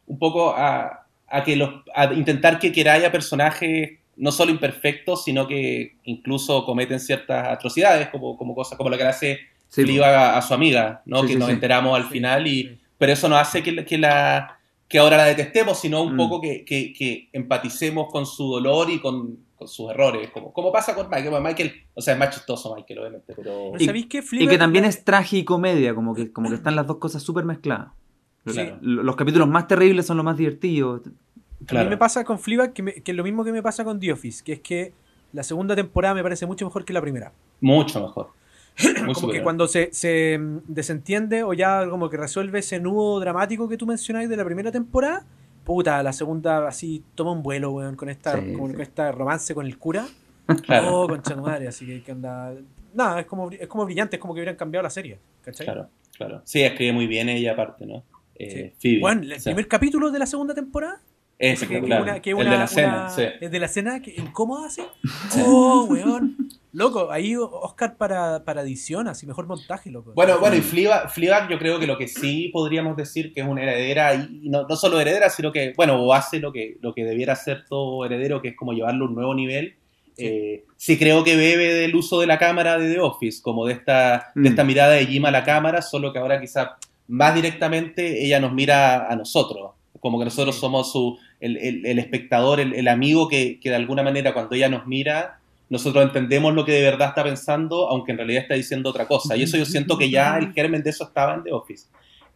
un poco a, a que los a intentar que quiera haya personajes no solo imperfectos, sino que incluso cometen ciertas atrocidades, como, como cosas como lo que le hace Sí, a, a su amiga, ¿no? Sí, que sí, nos sí. enteramos al final y pero eso no hace que, que la que ahora la detestemos, sino un Mm. poco que, que- que empaticemos con su dolor y con, con sus errores, como, como pasa con Michael. Bueno, Michael, o sea, es más chistoso Michael, obviamente, pero... Pero ¿sabéis qué? Y que también es traje y comedia, como que, como que están las dos cosas súper mezcladas. Claro. Los, los capítulos más terribles son los más divertidos. A mí me pasa con Fleabag que, me- que es lo mismo que me pasa con The Office, que es que la segunda temporada me parece mucho mejor que la primera. Mucho mejor. *clears throat* Muy como que superior. cuando se, se, mm, desentiende o ya como que resuelve ese nudo dramático que tú mencionáis de la primera temporada, puta, la segunda así toma un vuelo, weón, con esta, Sí, con, sí. con esta romance con el cura. *laughs* Claro. Oh, concha madre, así que, que anda. Nada, es como, es como brillante, es como que hubieran cambiado la serie, ¿cachai? Claro, claro. Sí, escribe muy bien ella aparte, ¿no? Eh. Bueno, el O sea, primer capítulo de la segunda temporada. es que- que una- que el una- de la cena, una- sí. El de la cena, que incómoda así. Oh, weón. *laughs* Loco, ahí Oscar para, para edición, así mejor montaje, loco. Bueno, bueno, y Fleabag, Fleabag yo creo que lo que sí podríamos decir que es una heredera, y no, no solo heredera, sino que, bueno, o hace lo que, lo que debiera hacer todo heredero, que es como llevarlo a un nuevo nivel. Eh, sí creo que bebe del uso de la cámara de The Office, como de esta, de Mm. esta mirada de Jim a la cámara, solo que ahora quizá más directamente ella nos mira a nosotros, como que nosotros somos su, el, el- el espectador, el, el amigo que, que de alguna manera cuando ella nos mira, nosotros entendemos lo que de verdad está pensando, aunque en realidad está diciendo otra cosa. Y eso yo siento que ya el germen de eso estaba en The Office.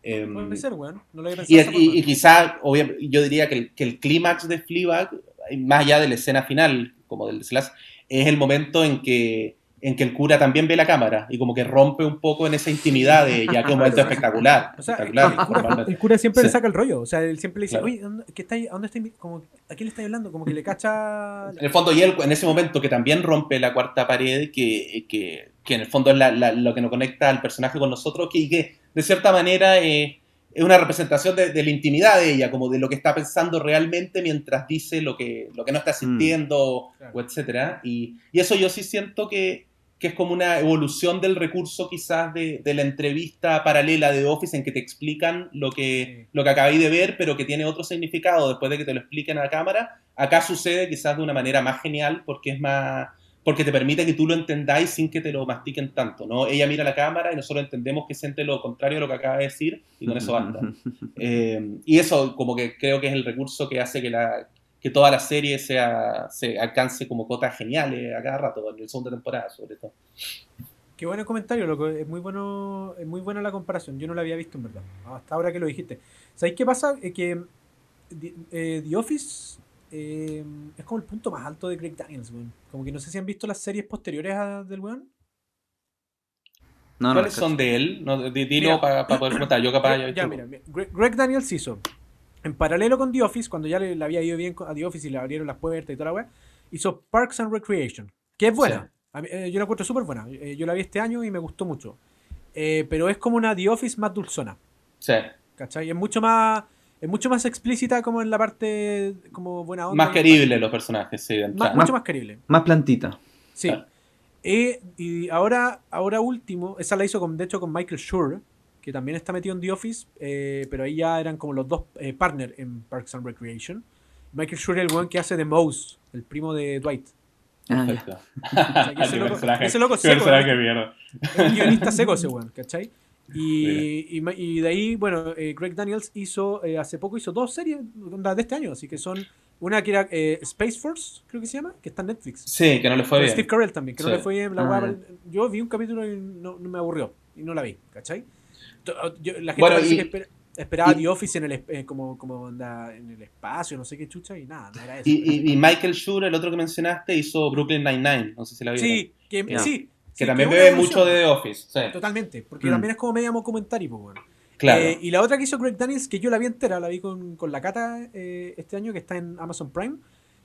Em, Puede ser, weón. No lo y, y, y quizá, obviamente, yo diría que el, que el clímax de Fleabag, más allá de la escena final, como del slash, es el momento en que, en que el cura también ve la cámara y como que rompe un poco en esa intimidad de ella, *laughs* que es un momento espectacular. O sea, espectacular, el, cura, normalmente. el cura siempre le saca el rollo. O sea, él siempre le dice, Claro. oye, ¿dónde, qué está ahí- ¿a dónde está? Como, ¿A quién le está hablando? Como que le cacha. En el fondo, y él en ese momento que también rompe la cuarta pared, que, que, que en el fondo es la- la- lo que nos conecta al personaje con nosotros, que, y que de cierta manera eh, es una representación de, de la intimidad de ella, como de lo que está pensando realmente mientras dice lo que, lo que no está sintiendo, o etcétera. Y, y eso yo sí siento que, que es como una evolución del recurso quizás de, de la entrevista paralela de Office en que te explican lo que, lo que acabáis de ver, pero que tiene otro significado después de que te lo expliquen a la cámara. Acá sucede quizás de una manera más genial porque es más porque te permite que tú lo entendáis sin que te lo mastiquen tanto, ¿no? Ella mira la cámara y nosotros entendemos que siente lo contrario de lo que acaba de decir y con eso basta. *laughs* Eh, y eso como que creo que es el recurso que hace que, la, que toda la serie sea, se alcance como cotas geniales a cada rato, en la segunda temporada sobre todo. Qué buen comentario, loco. Es muy bueno, es muy buena la comparación. Yo no la había visto en verdad. Hasta ahora que lo dijiste. ¿Sabéis qué pasa? Eh, que The, eh, The Office eh, es como el punto más alto de Greg Daniels, weón. Como que no sé si han visto las series posteriores a, del weón. No, no, ¿Cuáles cacho. son de él? No, di- dilo para poder comentar. Yo capaz Ya, ya mira, mira. Greg, Greg Daniels hizo, en paralelo con The Office, cuando ya le, le había ido bien a The Office y le abrieron las puertas y toda la weá, hizo Parks and Recreation, que es buena. Mí, eh, yo la encuentro súper buena. Eh, yo la vi este año y me gustó mucho. Eh, pero es como una The Office más dulzona. Sí. ¿Cachai? Es mucho más. Es mucho más explícita como en la parte como buena onda. Más queribles los personajes, sí. Más- mucho más querible. Más plantita. Sí. Eh, y ahora, ahora último, esa la hizo con, de hecho con Michael Schur, que también está metido en The Office, eh, pero ahí ya eran como los dos eh, partners en Parks and Recreation. Michael Schur el weón que hace de Mouse, el primo de Dwight. Ah, *laughs* *laughs* ese, loco, ese loco seco, ¿no? Es un guionista seco ese weón, ¿cachai? *laughs* Y, y, y de ahí, bueno, eh, Greg Daniels hizo, eh, hace poco hizo dos series de este año, así que son una que era eh, Space Force, creo que se llama, que está en Netflix. Sí, que no le fue Con bien. Steve Carell también, que no Sí. le fue bien. La Ah. yo vi un capítulo y no, no me aburrió. Y no la vi, ¿cachai? Yo- la gente Bueno, y- que espera- esperaba y- The Office en el, eh, como, como onda, en el espacio, no sé qué chucha, y nada, no era eso. Y, y- y Michael Schur, el otro que mencionaste, hizo Brooklyn Nine-Nine. No sé si la vieron. sí, que, Ya. sí. Que sí, también bebe mucho de The Office. Sí. Totalmente, porque Mm. también es como medio comentario, pues, bueno. Claro. Eh, y la otra que hizo Greg Daniels, que yo la vi entera, la vi con, con la cata eh, este año, que está en Amazon Prime,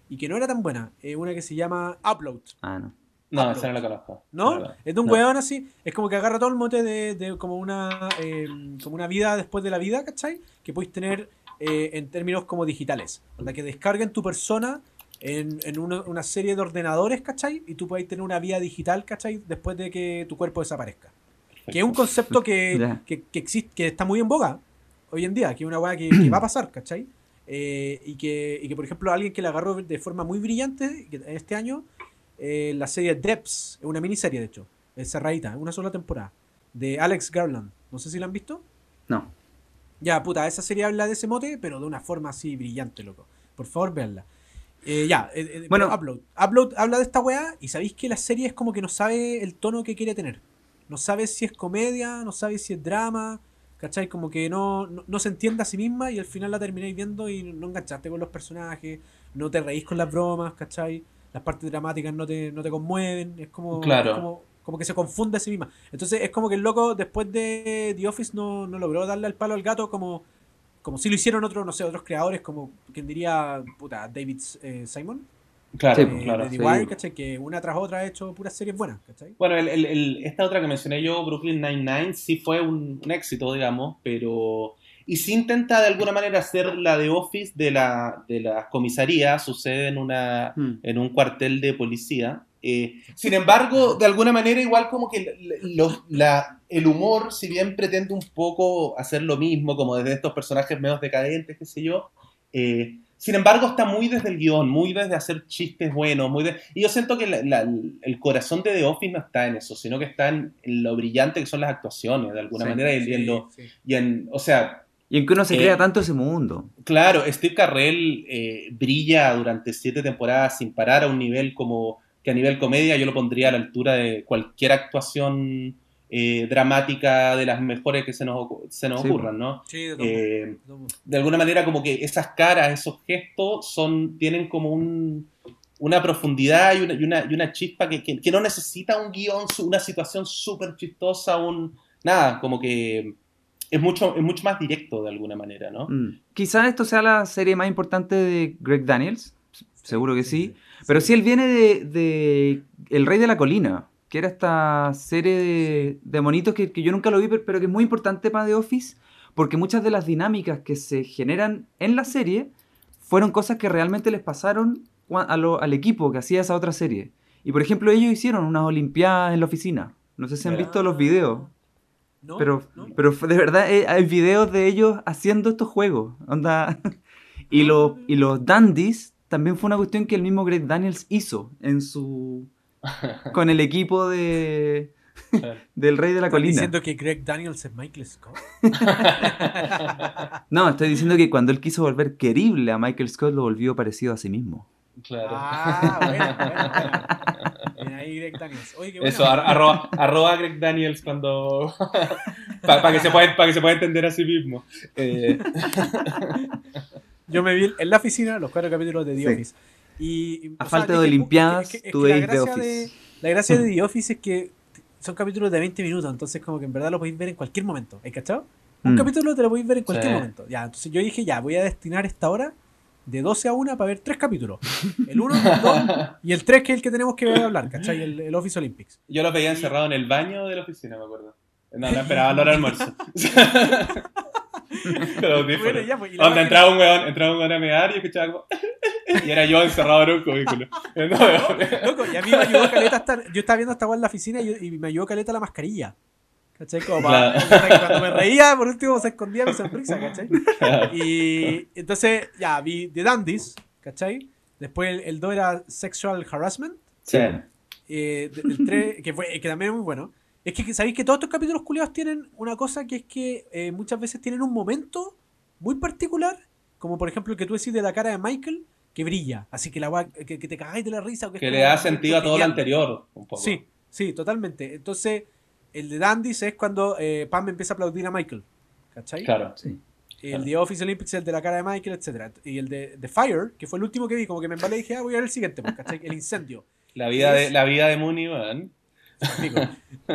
y que no era tan buena, eh, una que se llama Upload. Ah, no. No, Upload. esa no la conozco. ¿No? la. Es de un No. weón así. Es como que agarra todo el mote de, de como una eh, como una vida después de la vida, ¿cachai? Que podéis tener eh, en términos como digitales. Onda que descarguen tu persona en, en una, una serie de ordenadores, ¿cachai? Y tú podéis tener una vida digital, ¿cachai? Después de que tu cuerpo desaparezca. Que es un concepto que, *laughs* que, que existe, que está muy en boga hoy en día, que es una weá que, que va a pasar, ¿cachai? Eh, y, que, y que, por ejemplo, alguien que la agarró de forma muy brillante este año, eh, la serie Depths, es una miniserie, de hecho, es cerradita, una sola temporada, de Alex Garland. No sé si la han visto. No. Ya, puta, esa serie habla de ese mote, pero de una forma así brillante, loco. Por favor, veanla. Eh, ya, eh, eh, Bueno. Upload. Upload habla de esta weá y sabéis que la serie es como que no sabe el tono que quiere tener. No sabe si es comedia, no sabe si es drama, ¿cachai? Como que no, no, no se entiende a sí misma y al final la termináis viendo y no enganchaste con los personajes, no te reís con las bromas, ¿cachai? Las partes dramáticas no te, no te conmueven, es como, Claro. es como, como que se confunde a sí misma. Entonces es como que el loco después de The Office no, no logró darle el palo al gato como, como si lo hicieron otros, no sé, otros creadores, como quien diría, puta, David eh, Simon. Claro, eh, claro. sí. ¿cachai? Que una tras otra ha hecho puras series buenas, ¿cachai? Bueno, el- el- el- esta otra que mencioné yo, Brooklyn Nine-Nine, sí fue un, un éxito, digamos, pero... Y sí intenta de alguna manera hacer la de Office de la, de las comisarías, sucede en, una, Mm. en un cuartel de policía. Eh, sin embargo, de alguna manera igual como que los- la, el humor, si bien pretende un poco hacer lo mismo, como desde estos personajes medio decadentes, qué sé yo, eh, sin embargo está muy desde el guion, muy desde hacer chistes buenos, muy de- y yo siento que la- la- el corazón de The Office no está en eso, sino que está en, lo brillante que son las actuaciones, de alguna Sí. manera, y, y en lo, Sí, sí. y en, o sea, Y en que uno se Eh, crea tanto ese mundo. Claro, Steve Carrell eh, brilla durante siete temporadas sin parar a un nivel como que a nivel comedia yo lo pondría a la altura de cualquier actuación eh, dramática de las mejores que se nos, se nos Sí. ocurran, ¿no? Sí, de Eh, de alguna manera como que esas caras, esos gestos son, tienen como un, una profundidad y una, y una, y una chispa que, que- que no necesita un guion, una situación súper chistosa, un nada, como que es mucho, es mucho más directo de alguna manera, ¿no? Mm. Quizás esto sea la serie más importante de Greg Daniels, seguro que sí, pero sí él viene de, de El Rey de la Colina, que era esta serie de, de monitos que, que yo nunca lo vi, pero, que es muy importante para The Office, porque muchas de las dinámicas que se generan en la serie fueron cosas que realmente les pasaron cua- a lo- al equipo que hacía esa otra serie. Y por ejemplo, ellos hicieron unas olimpiadas en la oficina. No sé si han visto los videos. No, Pero, no. pero fue- de verdad eh, hay videos de ellos haciendo estos juegos. Onda. *laughs* Y, los, y los dandies también fue una cuestión que el mismo Greg Daniels hizo en su. *laughs* con el equipo de. *laughs* del Rey de la ¿Estás Colina. diciendo que Greg Daniels es Michael Scott? No, estoy diciendo que cuando él quiso volver querible a Michael Scott lo volvió parecido a sí mismo. Claro. Ah, bueno, *laughs* bueno, bueno. Bien ahí Greg Daniels. Oye, qué bueno. Eso, ar- arroba, arroba Greg Daniels cuando. *laughs* para que, se pueda, para que se pueda entender a sí mismo. Eh, *laughs* Yo me vi en la oficina los cuatro capítulos de The Sí. Office. Y, A falta de Olimpiadas, es que- es tú veis The gracia Office. de- La gracia de The Office es que son capítulos de 20 minutos, entonces como que en verdad lo podéis ver en cualquier momento. ¿Hay cachado? Un Mm. capítulo te lo podéis ver en cualquier Sí. momento. Ya, entonces yo dije, ya, voy a destinar esta hora de 12 a 1 para ver tres capítulos. El 1, el 2 y el 3 que es el que tenemos que hablar, ¿cachai? El, el Office Olympics. yo los veía encerrado en el baño de la oficina, me acuerdo. No, no esperaba la hora almuerzo. *laughs* Bueno, ya, pues, máquina- entraba un weón, entraba un weón a mear y escuchaba como... *laughs* y era yo encerrado en un cubículo. *laughs* No, Loco, y a mí me ayudó Caleta estar. Yo estaba viendo esta weá en la oficina y, yo- y me ayudó Caleta la mascarilla. ¿Cachai? Como para, *laughs* Cuando me reía, por último se escondía mi sonrisa, ¿cachai? Y entonces, ya, vi The Dandies, ¿cachai? Después el 2 era Sexual Harassment. Sí. eh, el 3, que, fue, que también es muy bueno. Es que sabéis que todos estos capítulos culiados tienen una cosa que es que eh, muchas veces tienen un momento muy particular, como por ejemplo el que tú decís de la cara de Michael, que brilla, así que la que, que te cagáis de la risa. o que Que le da sentido a todo lo anterior, un poco. Sí, sí, totalmente. Entonces, el de Dandies es cuando eh, Pam empieza a aplaudir a Michael. ¿Cachai? Claro. Sí. El de Office Olympics es el de la cara de Michael, etcétera Y el de, de Fire, que fue el último que vi, como que me embalé y dije, ah, voy a ver el siguiente, pues, ¿cachai? El incendio. La vida de, Es- la vida de Mooney.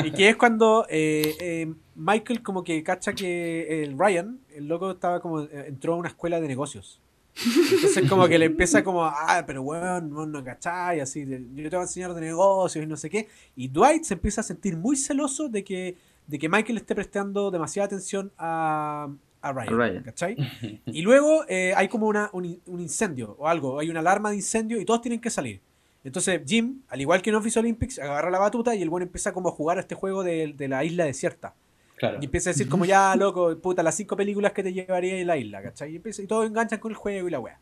Y que es cuando eh, eh, Michael como que cacha que el Ryan, el loco estaba como, entró a una escuela de negocios. Entonces como que le empieza como, ah, pero weón, no, no cachai, así, yo te voy a enseñar de negocios y no sé qué. Y Dwight se empieza a sentir muy celoso de que, de que Michael esté prestando demasiada atención a, a Ryan, A Ryan. ¿cachai? *laughs* Y luego eh, hay como una, un incendio o algo, hay una alarma de incendio y todos tienen que salir. Entonces Jim, al igual que en Office Olympics, agarra la batuta y el bueno empieza como a jugar a este juego de, de la isla desierta. Claro. Y empieza a decir como ya, loco, puta, las cinco películas que te llevaría en la isla, ¿cachai? Y, empieza- y todos enganchan con el juego y la wea.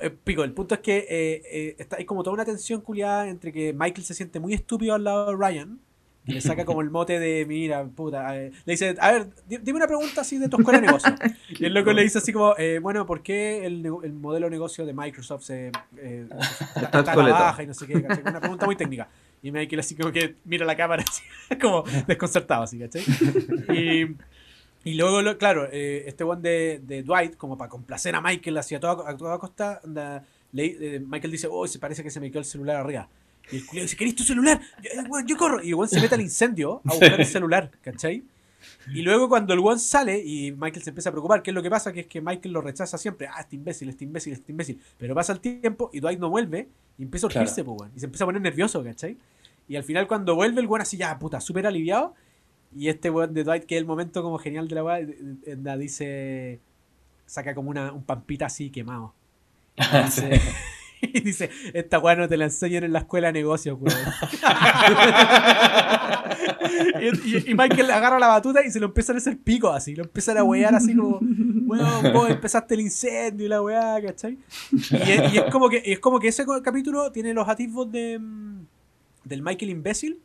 Eh, Pico, el punto es que eh, eh, está, hay como toda una tensión culiada entre que Michael se siente muy estúpido al lado de Ryan, que le saca como el mote de, mira, puta, eh, le dice, a ver, di- dime una pregunta así de tu escuela de negocio. *laughs* Y el loco le dice así como, eh, bueno, ¿por qué el, el modelo de negocio de Microsoft se, eh, *laughs* está, está la obsoleto. baja y no sé qué, ¿cachai? Una pregunta muy técnica. Y Michael así como que mira la cámara *laughs* así, como desconcertado así, ¿cachai? Y, y luego, claro, eh, este one de, de Dwight, como para complacer a Michael hacia toda, a toda costa, eh, Michael dice, oh, se parece que se me quedó el celular arriba. Y el culiao dice, ¿querés tu celular? Yo, eh, yo corro. Y one se mete al incendio a buscar el celular, ¿cachai? Y luego cuando el one sale y Michael se empieza a preocupar, ¿qué es lo que pasa? Que es que Michael lo rechaza siempre. Ah, este imbécil, este imbécil, este imbécil. Pero pasa el tiempo y Dwight no vuelve y empieza a Claro. urgirse, pues, weón. Y se empieza a poner nervioso, ¿cachai? Y al final cuando vuelve el weón así ya, puta, súper aliviado. Y este weón de Dwight, que es el momento como genial de la weá, dice... Saca como una, un pampita así quemado. Y dice, *laughs* y dice, esta weá no te la enseñan en la escuela de negocios, weón. *laughs* y, y- Michael agarra la batuta y se lo empiezan a hacer pico así, lo empiezan a wear así como, weón, vos empezaste el incendio y la weá, ¿cachai? Y es, y es como que, es como que ese capítulo tiene los atisbos de, mm, del Michael imbécil,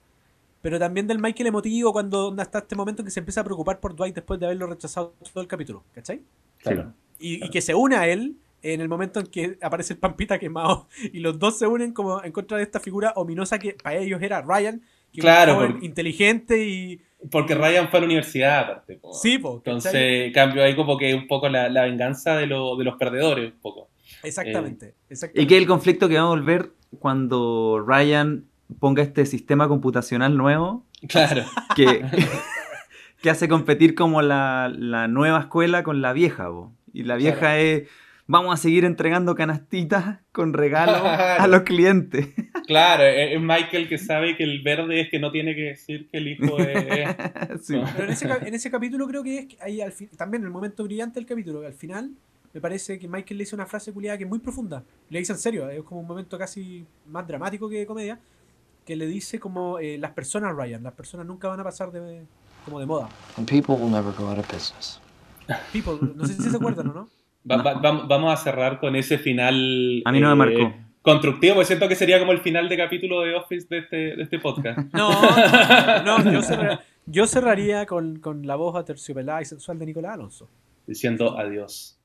pero también del Michael emotivo cuando está este momento en que se empieza a preocupar por Dwight después de haberlo rechazado todo el capítulo, ¿cachai? Claro. Y, y que se une a él en el momento en que aparece el Pampita quemado y los dos se unen como en contra de esta figura ominosa que para ellos era Ryan, que Claro, era un joven porque- inteligente y Porque Ryan fue a la universidad, aparte. po. Sí, po, Entonces, ¿cachai? cambio ahí como que un poco la, la venganza de, lo- de los perdedores, un poco. exactamente, Eh, exactamente. Y que el conflicto que va a volver cuando Ryan ponga este sistema computacional nuevo Claro. *laughs* que, que hace competir como la, la nueva escuela con la vieja. po. Y la vieja Claro. es, vamos a seguir entregando canastitas con regalos *laughs* a los clientes. *laughs* Claro, es Michael que sabe que el verde es que no tiene que decir que el hijo es... es- *laughs* Sí. no. Pero en ese, en ese capítulo creo que es que ahí al fin, también el momento brillante del capítulo, al final me parece que Michael le dice una frase culiada que es muy profunda. Le dice en serio, es como un momento casi más dramático que de comedia, que le dice como eh, las personas, Ryan, las personas nunca van a pasar de, como de moda. And people will never go out of business. People, no sé si se acuerdan o no. Va- va- vam- vamos a cerrar con ese final... A mí no me marcó. Constructivo, porque siento que sería como el final de capítulo de Office de este, de este podcast. *laughs* No, no, no, yo, yo cerraría con, con la voz aterciopelada y sensual de Nicolás Alonso. Diciendo adiós.